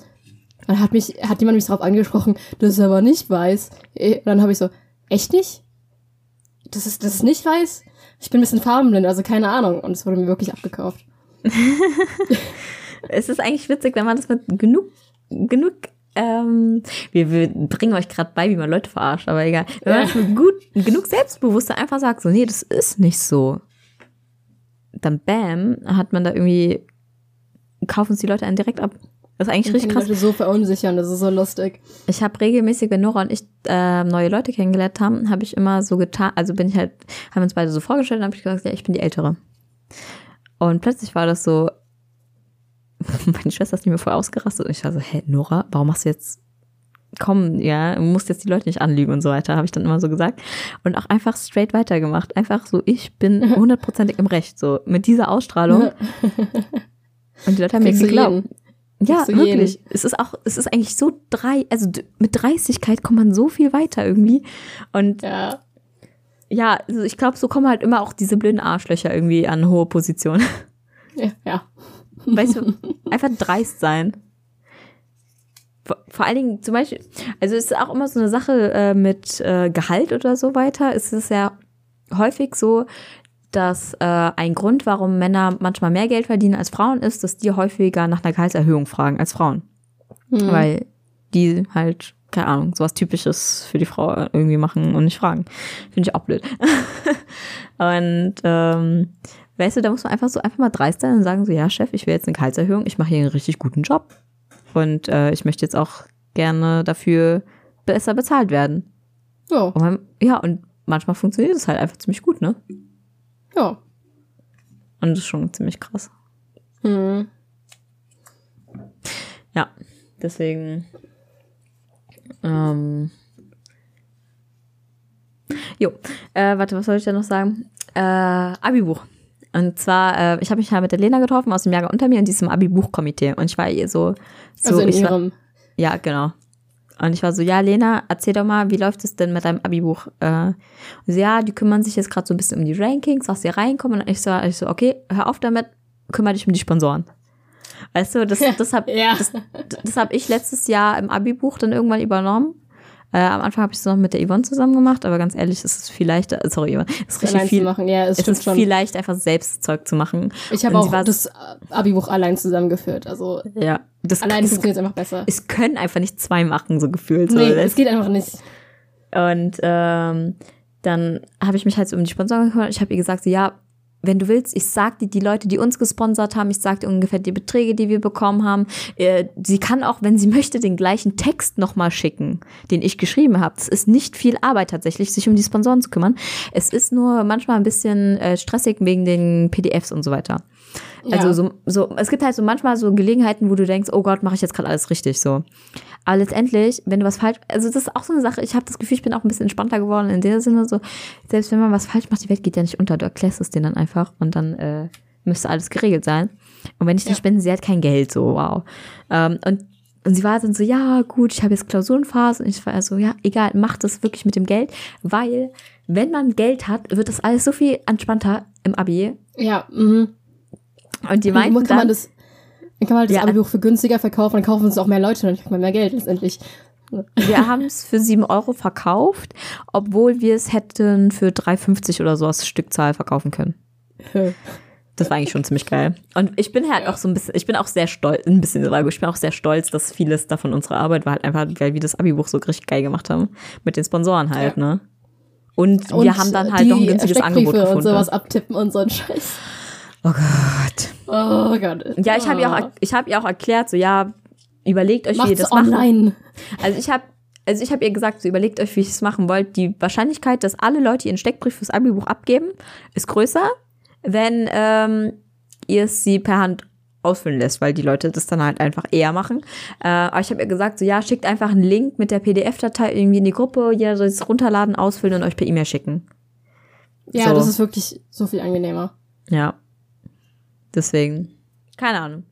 Dann hat mich, hat jemand mich darauf angesprochen, das ist aber nicht weiß. Eh, Und dann habe ich so, echt nicht? Das ist, das ist nicht weiß? Ich bin ein bisschen farbenblind, also keine Ahnung. Und es wurde mir wirklich abgekauft. Es ist eigentlich witzig, wenn man das mit genug, genug, ähm, wir, wir bringen euch gerade bei, wie man Leute verarscht, aber egal. Wenn man Ja. das mit gut, genug Selbstbewusstsein einfach sagt, so, nee, das ist nicht so. Dann bam, hat man da irgendwie, kaufen es die Leute einen direkt ab. Das ist eigentlich Ich richtig kann die krass. Leute so verunsichern, das ist so lustig. Ich habe regelmäßig, wenn Nora und ich äh, neue Leute kennengelernt haben, habe ich immer so getan, also bin ich halt, haben uns beide so vorgestellt und habe ich gesagt, ja, ich bin die Ältere. Und plötzlich war das so, meine Schwester ist nicht mehr voll ausgerastet und ich war so, hä, Nora, warum machst du jetzt komm, ja, du musst jetzt die Leute nicht anlügen und so weiter, habe ich dann immer so gesagt. Und auch einfach straight weitergemacht. Einfach so, ich bin hundertprozentig im Recht, so mit dieser Ausstrahlung. Und die Leute haben mir geglaubt. Ja, du jeden. wirklich. Es ist auch, es ist eigentlich so drei, also mit Dreistigkeit kommt man so viel weiter irgendwie. Und Ja. ja, also ich glaube, so kommen halt immer auch diese blöden Arschlöcher irgendwie an hohe Positionen. Ja. ja. Weißt du, einfach dreist sein. Vor, vor allen Dingen zum Beispiel, also es ist auch immer so eine Sache äh, mit äh, Gehalt oder so weiter. Es ist ja häufig so, dass äh, ein Grund, warum Männer manchmal mehr Geld verdienen als Frauen, ist, dass die häufiger nach einer Gehaltserhöhung fragen als Frauen. Hm. Weil die halt, keine Ahnung, sowas Typisches für die Frau irgendwie machen und nicht fragen. Finde ich auch blöd. und ähm, weißt du, da muss man einfach so einfach mal dreist sein und sagen so, ja, Chef, ich will jetzt eine Gehaltserhöhung, ich mache hier einen richtig guten Job. Und äh, ich möchte jetzt auch gerne dafür besser bezahlt werden. Ja. Und ja, und manchmal funktioniert es halt einfach ziemlich gut, ne? Ja. Und das ist schon ziemlich krass. Hm. Ja, deswegen. Ähm, jo, äh, warte, was soll ich denn noch sagen? Äh, Abi-Buch. Und zwar, äh, ich habe mich halt mit der Lena getroffen aus dem Jahrgang unter mir in diesem Abi-Buch-Komitee. Und ich war ihr so, so Also in ich war, ihrem. ja, genau. Und ich war so, ja, Lena, erzähl doch mal, wie läuft es denn mit deinem Abi-Buch? Äh, und sie, ja, die kümmern sich jetzt gerade so ein bisschen um die Rankings, was hier reinkommen. Und ich so, ich so, okay, hör auf damit, kümmere dich um die Sponsoren. Weißt du, das, das habe Ja. das, das hab ich letztes Jahr im Abi-Buch dann irgendwann übernommen. Äh, am Anfang habe ich es noch mit der Yvonne zusammen gemacht, aber ganz ehrlich, es ist viel leichter, sorry, Yvonne, es ist richtig allein viel, zu machen. Ja, es es ist schon. viel leichter, einfach selbst Zeug zu machen. ich habe auch das Abi-Buch allein zusammengeführt. Also Ja, das, allein es, funktioniert es einfach besser. es können einfach nicht zwei machen, so gefühlt. Nee, es geht einfach nicht. Und ähm, dann habe ich mich halt so um die Sponsoren gekümmert. Ich habe ihr gesagt, so, ja, wenn du willst, ich sag dir die Leute, die uns gesponsert haben, ich sag dir ungefähr die Beträge, die wir bekommen haben. Äh, sie kann auch, wenn sie möchte, den gleichen Text nochmal schicken, den ich geschrieben habe. Es ist nicht viel Arbeit tatsächlich, sich um die Sponsoren zu kümmern. Es ist nur manchmal ein bisschen äh, stressig wegen den PDFs und so weiter. Also Ja. so, so, es gibt halt so manchmal so Gelegenheiten, wo du denkst, oh Gott, mache ich jetzt gerade alles richtig so. Aber letztendlich, wenn du was falsch, also das ist auch so eine Sache, ich habe das Gefühl, ich bin auch ein bisschen entspannter geworden in der Sinne so, selbst wenn man was falsch macht, die Welt geht ja nicht unter, du erklärst es denen dann einfach und dann äh, müsste alles geregelt sein. Und wenn nicht, dann Ja. spenden sie halt kein Geld, so wow. Ähm, und, und sie war dann so, ja gut, ich habe jetzt Klausurenphase und ich war so, ja egal, mach das wirklich mit dem Geld, weil wenn man Geld hat, wird das alles so viel entspannter im Abi. Ja, mhm. Und die meinten kann man dann, das, dann kann man halt das Ja. Abi-Buch für günstiger verkaufen, dann kaufen es auch mehr Leute, dann kriegt man mehr Geld letztendlich. Wir haben es für 7 Euro verkauft, obwohl wir es hätten für 3,50 oder so als Stückzahl verkaufen können. Das war eigentlich schon ziemlich geil. Und ich bin halt auch so ein bisschen, ich bin auch sehr stolz, ein bisschen, aber ich bin auch sehr stolz, dass vieles davon unserer Arbeit war halt einfach, weil wir das Abi-Buch so richtig geil gemacht haben. Mit den Sponsoren halt, Ja. ne? Und, Und wir haben dann halt noch ein günstiges Angebot gefunden. und sowas abtippen und so ein Scheiß. Oh Gott. Oh Gott. Ja, ich habe ihr auch, ich habe ihr auch erklärt, so ja, überlegt euch, wie ihr Macht's das macht. online. Also ich habe also ich habe ihr gesagt, so überlegt euch, wie ihr es machen wollt. Die Wahrscheinlichkeit, dass alle Leute ihren Steckbrief fürs Abi-Buch abgeben, ist größer, wenn ähm, ihr es sie per Hand ausfüllen lässt, weil die Leute das dann halt einfach eher machen. Äh, aber ich habe ihr gesagt, so ja, schickt einfach einen Link mit der PDF-Datei irgendwie in die Gruppe, jeder soll es runterladen, ausfüllen und euch per E-Mail schicken. Ja, So. das ist wirklich so viel angenehmer. Ja. Deswegen. Keine Ahnung.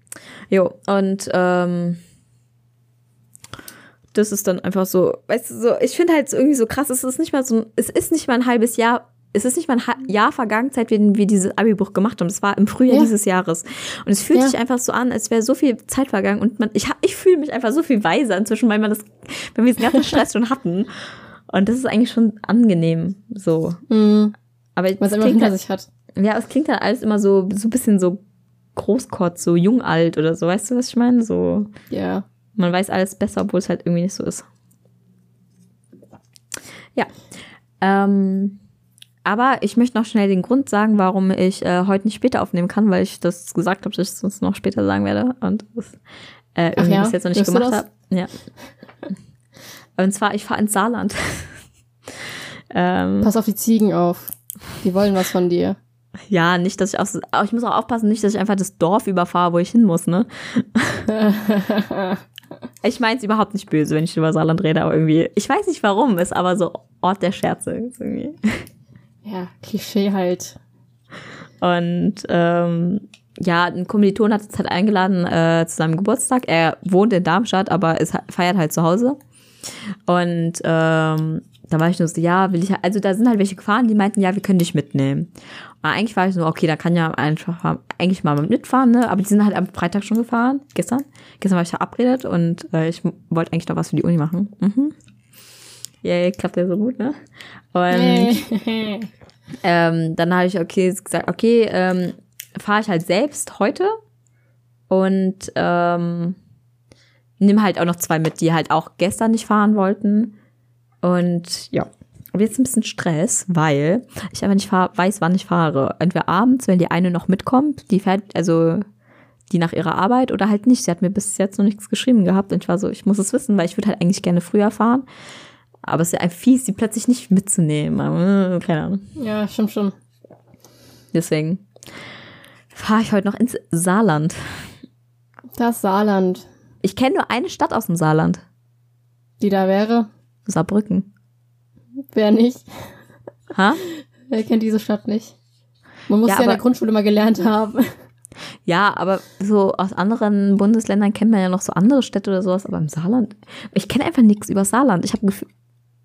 Jo, und ähm, das ist dann einfach so, weißt du, so, ich finde halt so irgendwie so krass, es ist nicht mal so, ein- es ist nicht mal ein halbes Jahr, es ist nicht mal ein Ha- Jahr vergangen, seit wir, wir dieses Abi-Buch gemacht haben. Das war im Frühjahr Ja. dieses Jahres. Und es fühlt Ja. sich einfach so an, als wäre so viel Zeit vergangen und man, ich, ich fühle mich einfach so viel weiser inzwischen, weil man das, wenn wir diesen ganzen Stress schon hatten. Und das ist eigentlich schon angenehm, so. Mhm. Aber Was es immer klingt hinter halt- sich hat. ja, es klingt dann alles immer so, so ein bisschen so Großkotz, so jung alt oder so. Weißt du, was ich meine? So, Ja. man weiß alles besser, obwohl es halt irgendwie nicht so ist. Ja. Ähm, aber ich möchte noch schnell den Grund sagen, warum ich äh, heute nicht später aufnehmen kann, weil ich das gesagt habe, dass ich das noch später sagen werde und das äh, irgendwie ja? bis jetzt noch nicht gemacht habe. Ja. Und zwar, ich fahre ins Saarland. ähm, Pass auf die Ziegen auf. Die wollen was von dir. Ja, nicht, dass ich auch, so- aber ich muss auch aufpassen, nicht, dass ich einfach das Dorf überfahre, wo ich hin muss, ne? Ich meine es überhaupt nicht böse, wenn ich über Saarland rede, aber irgendwie, ich weiß nicht warum, ist aber so Ort der Scherze. Irgendwie. Ja, Klischee halt. Und ähm, ja, ein Kommiliton hat uns halt eingeladen äh, zu seinem Geburtstag. Er wohnt in Darmstadt, aber ist, feiert halt zu Hause. Und ähm, da war ich nur so, ja, will ich, also da sind halt welche gefahren, die meinten, ja, wir können dich mitnehmen. Und eigentlich war ich so, okay, da kann ja einfach eigentlich mal mitfahren, ne? Aber die sind halt am Freitag schon gefahren, gestern. Gestern war ich verabredet und äh, ich wollte eigentlich noch was für die Uni machen. Mhm. Yay, klappt ja so gut, ne? Und ähm, dann habe ich okay gesagt, okay, ähm, fahre ich halt selbst heute und ähm, nimm halt auch noch zwei mit, die halt auch gestern nicht fahren wollten. Und ja, und jetzt ein bisschen Stress, weil ich einfach nicht fahr, weiß, wann ich fahre. Entweder abends, wenn die eine noch mitkommt, die fährt, also die nach ihrer Arbeit oder halt nicht. Sie hat mir bis jetzt noch nichts geschrieben gehabt und ich war so, ich muss es wissen, weil ich würde halt eigentlich gerne früher fahren. Aber es ist ja ein fies, sie plötzlich nicht mitzunehmen. Aber, keine Ahnung. Ja, stimmt schon. Deswegen fahre ich heute noch ins Saarland. Das Saarland. Ich kenne nur eine Stadt aus dem Saarland. Die da wäre? Saarbrücken. Wer nicht? Ha? Wer kennt diese Stadt nicht? Man muss ja, ja in der Grundschule mal gelernt haben. Ja, aber so aus anderen Bundesländern kennt man ja noch so andere Städte oder sowas, aber im Saarland, ich kenne einfach nichts über Saarland. Ich habe Gefühl,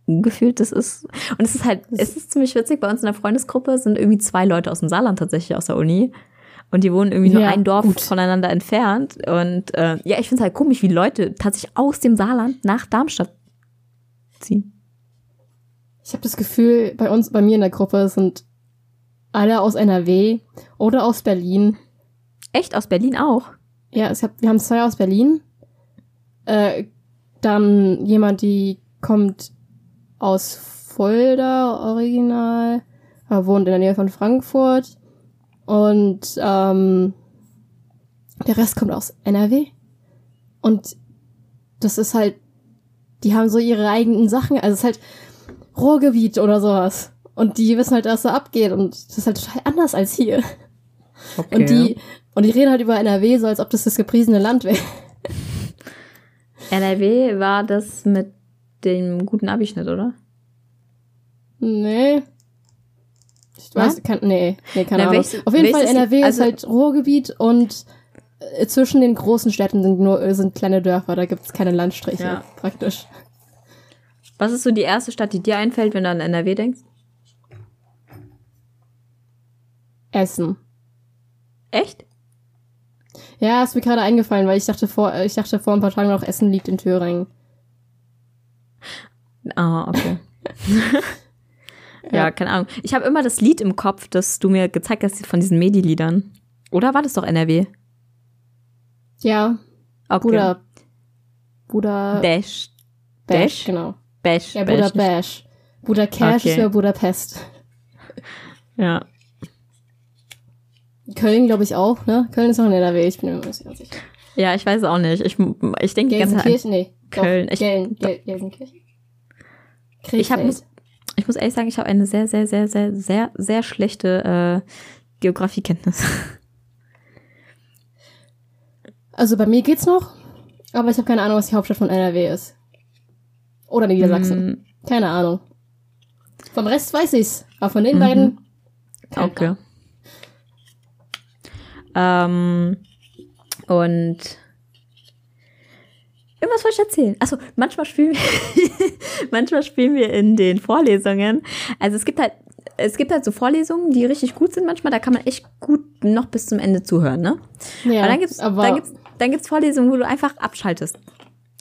gefühlt, das ist, und es ist halt, es ist ziemlich witzig, bei uns in der Freundesgruppe sind irgendwie zwei Leute aus dem Saarland tatsächlich aus der Uni. Und die wohnen irgendwie nur ja, ein Dorf gut. voneinander entfernt. Und äh, ja, ich finde es halt komisch, wie Leute tatsächlich aus dem Saarland nach Darmstadt ziehen. Ich habe das Gefühl, bei uns, bei mir in der Gruppe sind alle aus NRW oder aus Berlin. Echt? Aus Berlin auch? Ja, es hab, wir haben zwei aus Berlin. Äh, dann jemand, die kommt aus Fulda original, er wohnt in der Nähe von Frankfurt. Und ähm, der Rest kommt aus NRW. Und das ist halt, die haben so ihre eigenen Sachen, also es ist halt Ruhrgebiet oder sowas. Und die wissen halt, was da abgeht. Und das ist halt total anders als hier. Okay. Und die, und die reden halt über NRW so, als ob das das gepriesene Land wäre. NRW war das mit dem guten Abischnitt, oder? Nee. Ich weiß, kann, nee, nee, keine Na, Ahnung. Welch, Auf jeden Fall, NRW also, ist halt Ruhrgebiet und äh, zwischen den großen Städten sind nur sind kleine Dörfer, da gibt es keine Landstriche, ja. praktisch. Was ist so die erste Stadt, die dir einfällt, wenn du an NRW denkst? Essen. Echt? Ja, ist mir gerade eingefallen, weil ich dachte vor, ich dachte vor ein paar Tagen noch, Essen liegt in Thüringen. Ah, okay. ja, keine Ahnung. Ich habe immer das Lied im Kopf, das du mir gezeigt hast von diesen Medi-Liedern. Oder war das doch NRW? Ja. Okay. Bruder. Bruder. Dash. Dash, Dash? genau. Bash. Ja, Bruder Bash. Bruder Cash okay. ist ja Budapest. Ja. Köln, glaube ich, auch, ne? Köln ist auch in NRW, ich bin mir nicht sicher. Ja, ich weiß auch nicht. Ich, ich denke ganze Zeit. Nee, Köln. Ich, Gelsen, Gelsenkirchen. Ich, hab, muss, ich muss ehrlich sagen, ich habe eine sehr, sehr, sehr, sehr, sehr, sehr schlechte äh, Geografiekenntnis. Also bei mir geht's noch, aber ich habe keine Ahnung, was die Hauptstadt von NRW ist. Oder Niedersachsen. Mm. Keine Ahnung. Vom Rest weiß ich's. Aber von den mhm. beiden. Okay. Ähm, und irgendwas wollte ich erzählen. Also manchmal spielen wir, manchmal spielen wir in den Vorlesungen. Also es gibt halt, es gibt halt so Vorlesungen, die richtig gut sind manchmal. Da kann man echt gut noch bis zum Ende zuhören, ne? Ja. Aber dann gibt's, aber dann gibt's, dann gibt's Vorlesungen, wo du einfach abschaltest.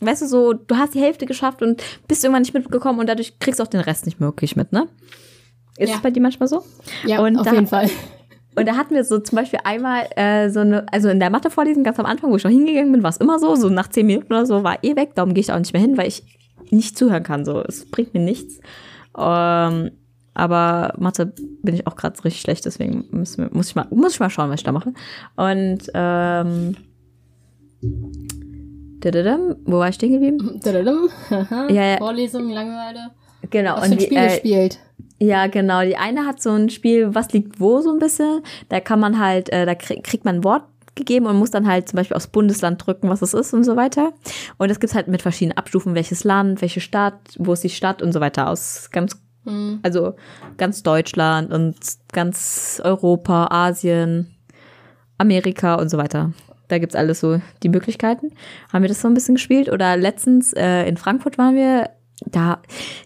Weißt du, so, du hast die Hälfte geschafft und bist irgendwann nicht mitgekommen und dadurch kriegst du auch den Rest nicht möglich mit, ne? Ist ja. es bei dir manchmal so? Ja, und auf da, jeden Fall. Und da hatten wir so zum Beispiel einmal äh, so eine, also in der Mathe-Vorlesung ganz am Anfang, wo ich noch hingegangen bin, war es immer so, so nach zehn Minuten oder so war eh weg, darum gehe ich auch nicht mehr hin, weil ich nicht zuhören kann, so, es bringt mir nichts. Ähm, aber Mathe bin ich auch gerade richtig schlecht, deswegen wir, muss ich mal, muss ich mal schauen, was ich da mache. Und ähm, wo war ich stehen geblieben? ja, ja. Vorlesung, Langeweile. Genau. Was und für ein Spiel äh, gespielt? Ja, genau. Die eine hat so ein Spiel, was liegt wo so ein bisschen. Da kann man halt, äh, da krieg, kriegt man ein Wort gegeben und muss dann halt zum Beispiel aufs Bundesland drücken, was es ist und so weiter. Und es gibt halt mit verschiedenen Abstufen, welches Land, welche Stadt, wo ist die Stadt und so weiter aus ganz, Mhm. also ganz Deutschland und ganz Europa, Asien, Amerika und so weiter. Da gibt's alles so die Möglichkeiten. Haben wir das so ein bisschen gespielt? Oder letztens äh, in Frankfurt waren wir, da,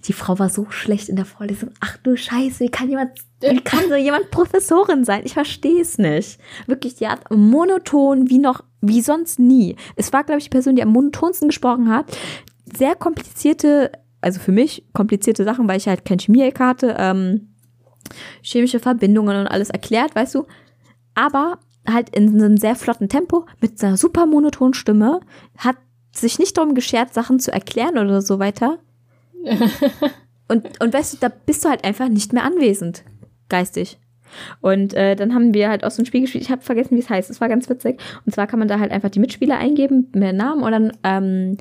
die Frau war so schlecht in der Vorlesung. Ach du Scheiße, wie kann jemand, wie kann so jemand Professorin sein? Ich verstehe es nicht. Wirklich, die hat monoton wie noch, wie sonst nie. Es war, glaube ich, die Person, die am monotonsten gesprochen hat. Sehr komplizierte, also für mich komplizierte Sachen, weil ich halt kein Chemie-LK hatte, ähm, chemische Verbindungen und alles erklärt, weißt du. Aber halt in einem sehr flotten Tempo, mit einer super monotonen Stimme, hat sich nicht darum geschert, Sachen zu erklären oder so weiter. und, und weißt du, da bist du halt einfach nicht mehr anwesend, geistig. Und äh, dann haben wir halt auch so ein Spiel gespielt. Ich habe vergessen, wie es heißt. Es war ganz witzig. Und zwar kann man da halt einfach die Mitspieler eingeben, mehr Namen und dann ähm,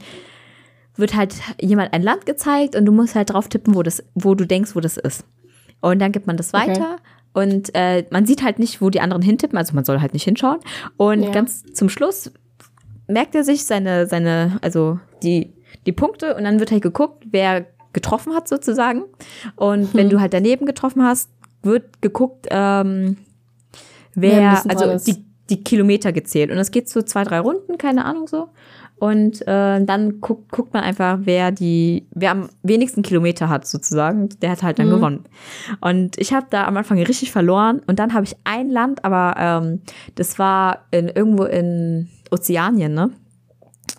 wird halt jemand ein Land gezeigt und du musst halt drauf tippen, wo das, wo du denkst, wo das ist. Und dann gibt man das Okay. Und äh, man sieht halt nicht, wo die anderen hintippen, also man soll halt nicht hinschauen. Und Ja. ganz zum Schluss merkt er sich seine, seine, also die, die Punkte und dann wird halt geguckt, wer getroffen hat sozusagen. Und wenn du halt daneben getroffen hast, wird geguckt, ähm, Wer dran also die, die Kilometer gezählt. Und es geht so zwei, drei Runden, keine Ahnung so. Und äh, dann guckt, guckt man einfach, wer die, wer am wenigsten Kilometer hat sozusagen, der hat halt dann Mhm. gewonnen. Und ich habe da am Anfang richtig verloren und dann habe ich ein Land, aber ähm, das war in, irgendwo in Ozeanien, ne?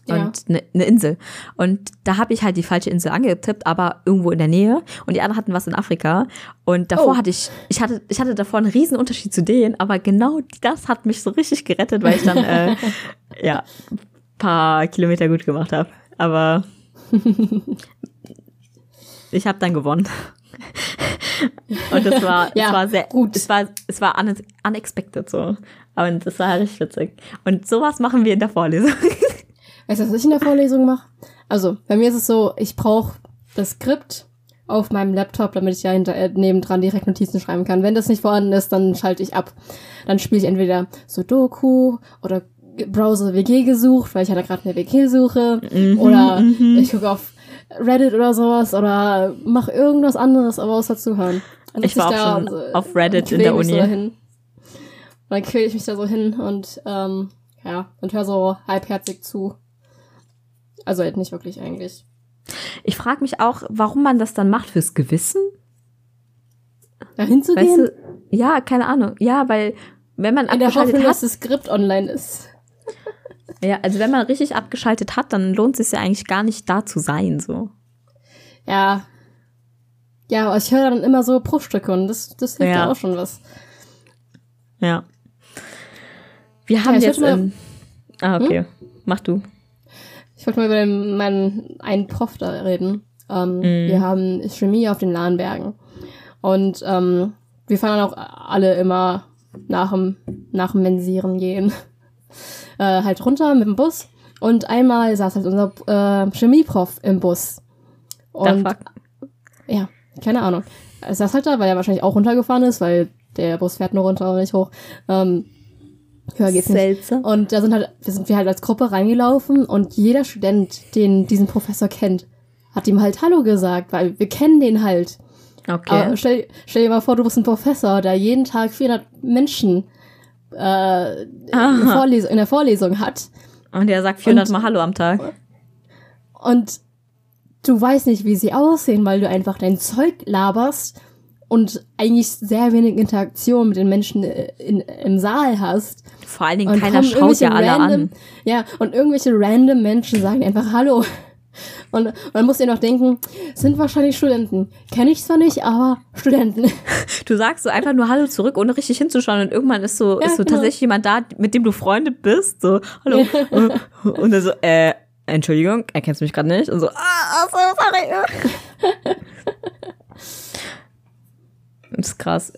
Ja. Und eine ne Insel. Und da habe ich halt die falsche Insel angetippt, aber irgendwo in der Nähe. Und die anderen hatten was in Afrika. Und davor Oh. hatte ich, ich hatte, ich hatte davor einen riesen Unterschied zu denen, aber genau das hat mich so richtig gerettet, weil ich dann äh, ja paar Kilometer gut gemacht habe. Aber ich habe dann gewonnen. Und es war, Ja, es war sehr gut. Es war, es war une- unexpected so. Und es war richtig witzig. Und sowas machen wir in der Vorlesung. Weißt du, was ich in der Vorlesung mache? Also, bei mir ist es so, ich brauche das Skript auf meinem Laptop, damit ich ja hinter, äh, nebendran direkt Notizen schreiben kann. Wenn das nicht vorhanden ist, dann schalte ich ab. Dann spiele ich entweder Sudoku oder Browser WG gesucht, weil ich hatte gerade eine WG suche. oder ich gucke auf Reddit oder sowas oder mache irgendwas anderes, aber außer zuhören. Dann Ich war auch da schon und, äh, auf Reddit in der Uni. So dahin. Und dann quäl ich mich da so hin und ähm, ja, und höre so halbherzig zu. Also halt nicht wirklich eigentlich. Ich frage mich auch, warum man das dann macht fürs Gewissen. Da hinzugehen, Weißt du, ja, keine Ahnung. Ja, weil wenn man in der Hoffnung, hat, dass das Skript online ist. Ja, also wenn man richtig abgeschaltet hat, dann lohnt es sich ja eigentlich gar nicht da zu sein, so. Ja. Ja, aber ich höre dann immer so Bruchstücke und das, das hilft Ja. ja auch schon was. Ja. Wir haben ich jetzt in, Ah, okay. Mach du. Ich wollte mal über den, meinen einen Prof da reden. Ähm, Wir haben Chemie auf den Lahnbergen. Und ähm, wir fahren dann auch alle immer nach dem, nach dem Mensieren gehen. Äh, halt runter mit dem Bus. Und einmal saß halt unser äh, Chemieprof im Bus. Und fuck. ja, keine Ahnung. Er saß halt da, weil er wahrscheinlich auch runtergefahren ist, weil der Bus fährt nur runter und nicht hoch. Ähm, höher geht's nicht. Seltsam. Und da sind halt, wir sind wir halt als Gruppe reingelaufen und jeder Student, den diesen Professor kennt, hat ihm halt Hallo gesagt, weil wir kennen den halt. Okay. Aber stell, stell dir mal vor, du bist ein Professor, der jeden Tag 400 Menschen äh, in, der Aha. Vorlesung, in der Vorlesung hat. Und er sagt 400 und- Mal Hallo am Tag. Und du weißt nicht, wie sie aussehen, weil du einfach dein Zeug laberst und eigentlich sehr wenig Interaktion mit den Menschen äh, in, im Saal hast. Vor allen Dingen, Und keiner schaut ja alle random, an. Ja, und irgendwelche random Menschen sagen einfach Hallo. Und musst du dir noch denken, sind wahrscheinlich Studenten. Kenne ich zwar nicht, aber Studenten. Du sagst so einfach nur Hallo zurück, ohne richtig hinzuschauen. Und irgendwann ist so, Ja, ist so genau. tatsächlich jemand da, mit dem du Freunde bist. So, Hallo. Und dann so, äh, Entschuldigung, erkennst du mich gerade nicht? Und so, ah, so, sorry. Das ist krass.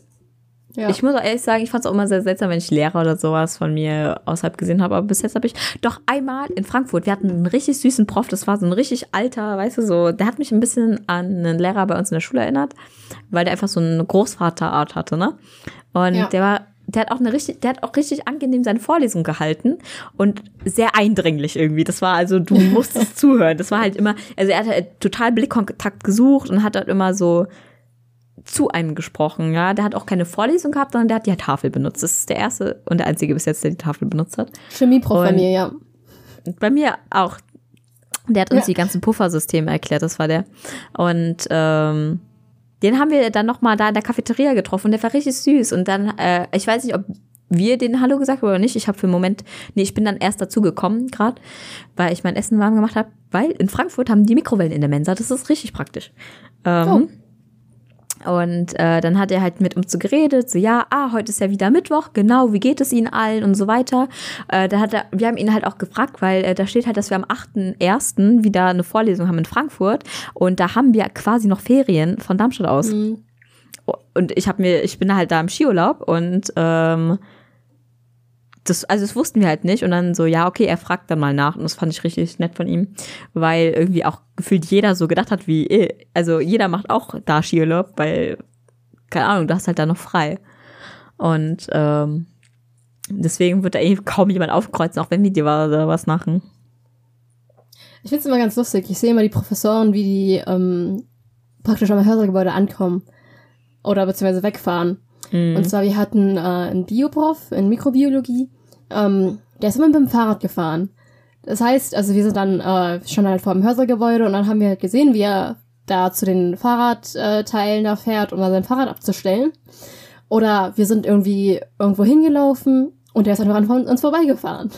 Ja. Ich muss auch ehrlich sagen, ich fand es auch immer sehr seltsam, wenn ich Lehrer oder sowas von mir außerhalb gesehen habe. Aber bis jetzt habe ich doch einmal in Frankfurt, wir hatten einen richtig süßen Prof, das war so ein richtig alter, weißt du, so, der hat mich ein bisschen an einen Lehrer bei uns in der Schule erinnert, weil der einfach so eine Großvaterart hatte, ne? Und Ja. der war der hat auch eine richtig, der hat auch richtig angenehm seine Vorlesung gehalten und sehr eindringlich irgendwie. Das war also, du musstest zuhören. Das war halt immer, also er hat halt total Blickkontakt gesucht und hat halt immer so zu einem gesprochen, ja. Der hat auch keine Vorlesung gehabt, sondern der hat die Tafel benutzt. Das ist der erste und der einzige bis jetzt, der die Tafel benutzt hat. Chemieprof bei mir, ja. Bei mir auch. Der hat uns ja. die ganzen Puffersysteme erklärt, das war der. Und ähm, den haben wir dann noch mal da in der Cafeteria getroffen und der war richtig süß. Und dann, äh, ich weiß nicht, ob wir den Hallo gesagt haben oder nicht. Ich habe für einen Moment, nee, ich bin dann erst dazu gekommen gerade, weil ich mein Essen warm gemacht habe, weil in Frankfurt haben die Mikrowellen in der Mensa. Das ist richtig praktisch. Ähm, oh. Und äh, dann hat er halt mit uns so geredet, so ja, ah, heute ist ja wieder Mittwoch, genau, wie geht es Ihnen allen und so weiter. Äh, da hat er, wir haben ihn halt auch gefragt, weil äh, da steht halt, dass wir am 8.1. wieder eine Vorlesung haben in Frankfurt und da haben wir quasi noch Ferien von Darmstadt aus. Mhm. Und ich habe mir, ich bin halt da im Skiurlaub und ähm, das, also das wussten wir halt nicht. Und dann so, ja, okay, er fragt dann mal nach. Und das fand ich richtig nett von ihm, weil irgendwie auch gefühlt jeder so gedacht hat, wie, eh, also jeder macht auch da Skiurlaub, weil, keine Ahnung, du hast halt da noch frei. Und ähm, deswegen wird da eh kaum jemand aufkreuzen, auch wenn die dir was machen. Ich finde es immer ganz lustig. Ich sehe immer die Professoren, wie die ähm, praktisch am Hörsaalgebäude ankommen oder beziehungsweise wegfahren. Mhm. Und zwar, wir hatten äh, einen Bioprof in Mikrobiologie, ähm, der ist immer mit dem Fahrrad gefahren. Das heißt, also wir sind dann äh, schon halt vor dem Hörsaalgebäude und dann haben wir halt gesehen, wie er da zu den Fahrradteilen da fährt, um da sein Fahrrad abzustellen. Oder wir sind irgendwie irgendwo hingelaufen und der ist einfach an uns vorbeigefahren.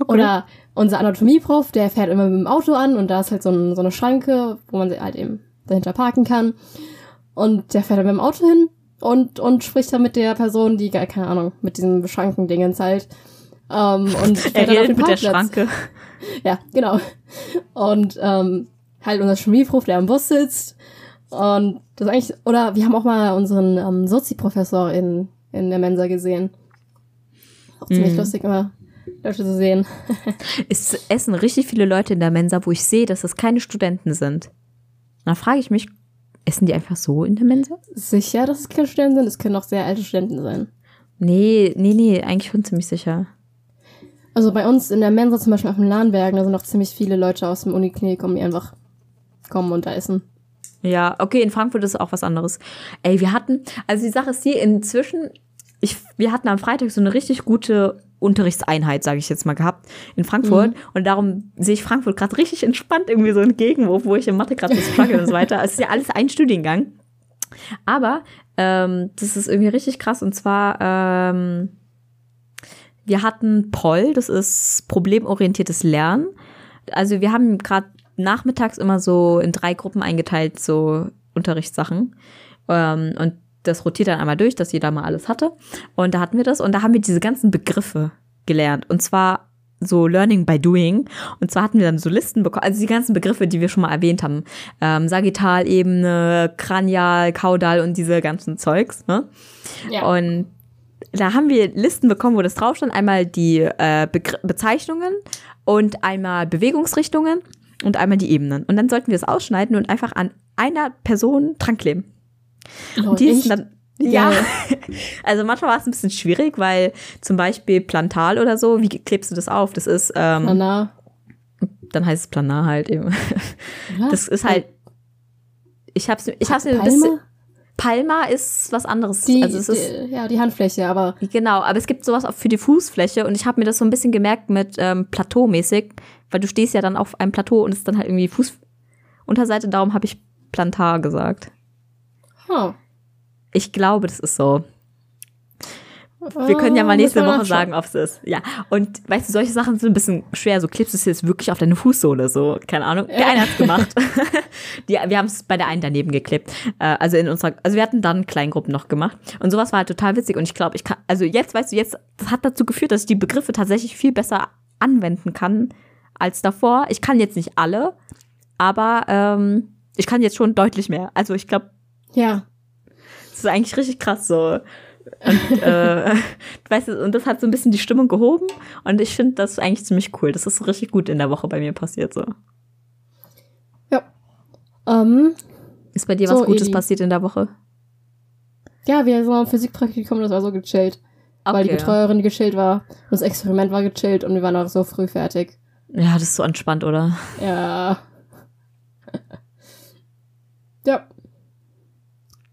Okay. Oder unser Anatomieprof, der fährt immer mit dem Auto an und da ist halt so, ein, so eine Schranke, wo man halt eben dahinter parken kann. Und der fährt dann mit dem Auto hin und, und spricht dann mit der Person, die, keine Ahnung, mit diesem Beschrankendingens halt. Ähm, und er redet mit der Schranke. Ja, genau. Und ähm, halt unser Chemieprof, der am Bus sitzt. Und das eigentlich, oder wir haben auch mal unseren ähm, Sozi-Professor in, in der Mensa gesehen. Auch ziemlich mm. lustig immer. Leute zu sehen. es essen richtig viele Leute in der Mensa, wo ich sehe, dass das keine Studenten sind. Da frage ich mich, Essen die einfach so in der Mensa? Sicher, dass es keine Studenten sind? Es können auch sehr alte Studenten sein. Nee, nee, nee, eigentlich schon ziemlich sicher. Also bei uns in der Mensa zum Beispiel auf dem Lahnbergen, da sind auch ziemlich viele Leute aus dem Uniklinikum, die einfach kommen und da essen. Ja, okay, in Frankfurt ist auch was anderes. Ey, wir hatten, also die Sache ist hier inzwischen, ich, wir hatten am Freitag so eine richtig gute Unterrichtseinheit, sage ich jetzt mal, gehabt in Frankfurt. Mhm. Und darum sehe ich Frankfurt gerade richtig entspannt irgendwie so entgegen, wo, wo ich in Mathe gerade so struggle und so weiter. Es ist ja alles ein Studiengang. Aber ähm, das ist irgendwie richtig krass. Und zwar, ähm, wir hatten POL, das ist problemorientiertes Lernen. Also wir haben gerade nachmittags immer so in drei Gruppen eingeteilt, so Unterrichtssachen. Ähm, und das rotiert dann einmal durch, dass jeder mal alles hatte. Und da hatten wir das und da haben wir diese ganzen Begriffe gelernt. Und zwar so Learning by Doing. Und zwar hatten wir dann so Listen bekommen, also die ganzen Begriffe, die wir schon mal erwähnt haben. Ähm, Sagittalebene, Kranial, Kaudal und diese ganzen Zeugs. Ne? Ja. Und da haben wir Listen bekommen, wo das drauf stand. Einmal die äh, Begr Bezeichnungen und einmal Bewegungsrichtungen und einmal die Ebenen. Und dann sollten wir es ausschneiden und einfach an einer Person dran kleben. Oh, und die ist dann, ja, also manchmal war es ein bisschen schwierig, weil zum Beispiel Plantal oder so, wie klebst du das auf? Das ist ähm, Planar. Dann heißt es Planar halt eben. Was? Das ist halt. Ich hab's, ich hab's mir ein bisschen. Palma ist was anderes. Die, also es ist, die, ja, die Handfläche, aber. Genau, aber es gibt sowas auch für die Fußfläche und ich habe mir das so ein bisschen gemerkt mit ähm, Plateau-mäßig, weil du stehst ja dann auf einem Plateau und es ist dann halt irgendwie Fußunterseite, darum habe ich Plantar gesagt. Huh. Ich glaube, das ist so. Wir können ja mal ah, nächste Woche sagen, ob es ist. Ja. Und weißt du, solche Sachen sind ein bisschen schwer. So klebst du es jetzt wirklich auf deine Fußsohle. So, keine Ahnung. Der eine hat's gemacht. Die, wir haben es bei der einen daneben geklebt. Äh, also in unserer, also wir hatten dann Kleingruppen noch gemacht. Und sowas war halt total witzig. Und ich glaube, ich kann, also jetzt, weißt du, jetzt, das hat dazu geführt, dass ich die Begriffe tatsächlich viel besser anwenden kann als davor. Ich kann jetzt nicht alle, aber ähm, ich kann jetzt schon deutlich mehr. Also ich glaube, ja. Das ist eigentlich richtig krass so. Und, äh, weißt du, und das hat so ein bisschen die Stimmung gehoben. Und ich finde das eigentlich ziemlich cool. Das ist so richtig gut in der Woche bei mir passiert so. Ja. Um, ist bei dir so, was Gutes Eli. passiert in der Woche? Ja, wir sind am Physikpraktikum, das war so gechillt. weil die Okay. Betreuerin gechillt war. Und das Experiment war gechillt und wir waren auch so früh fertig. Ja, das ist so entspannt, oder? Ja. ja.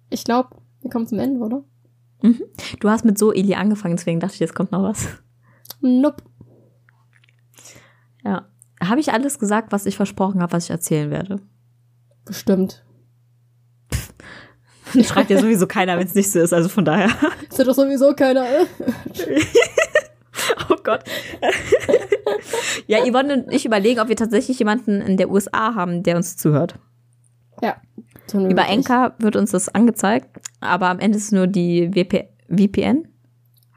Ich glaube, wir kommen zum Ende, oder? Du hast mit so Eli angefangen, deswegen dachte ich, jetzt kommt noch was. Nope. Ja. Habe ich alles gesagt, was ich versprochen habe, was ich erzählen werde? Bestimmt. Schreibt ja sowieso keiner, wenn es nicht so ist, also von daher. Ist ja doch sowieso keiner. Oh Gott. ja, Yvonne und ich überlegen, ob wir tatsächlich jemanden in der USA haben, der uns zuhört. Ja. Über. Enka wird uns das angezeigt, aber am Ende ist nur die WP VPN.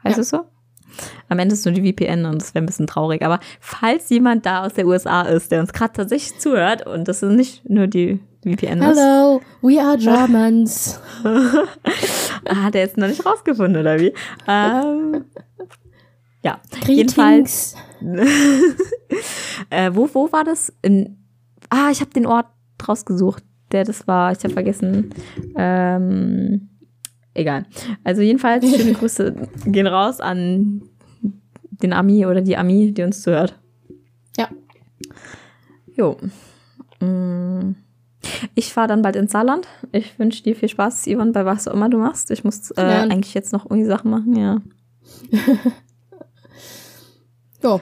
Heißt Ja. es so? Am Ende ist nur die VPN und das wäre ein bisschen traurig. Aber falls jemand da aus der USA ist, der uns gerade tatsächlich zuhört und das ist nicht nur die VPN ist, Hello, we are Germans. hat er jetzt noch nicht rausgefunden, oder wie? Ähm, ja, jedenfalls, Greetings. äh, wo, wo war das? In, ah, ich habe den Ort rausgesucht, der das war. Ich habe vergessen. Ähm, egal. Also jedenfalls, schöne Grüße gehen raus an den Ami oder die Ami, die uns zuhört. Ja. Jo. Mm. Ich fahre dann bald ins Saarland. Ich wünsche dir viel Spaß, Ivan, bei was auch immer du machst. Ich muss äh, Gern. eigentlich jetzt noch irgendwie Sachen machen, ja. Jo.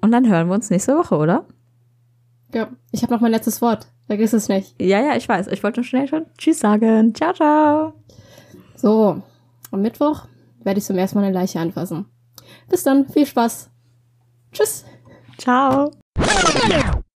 Und dann hören wir uns nächste Woche, oder? Ja. Ich habe noch mein letztes Wort. Vergiss es nicht. Ja, ja, ich weiß. Ich wollte schnell schon Tschüss sagen. Ciao, ciao. So. Am Mittwoch werde ich zum ersten Mal eine Leiche anfassen. Bis dann. Viel Spaß. Tschüss. Ciao.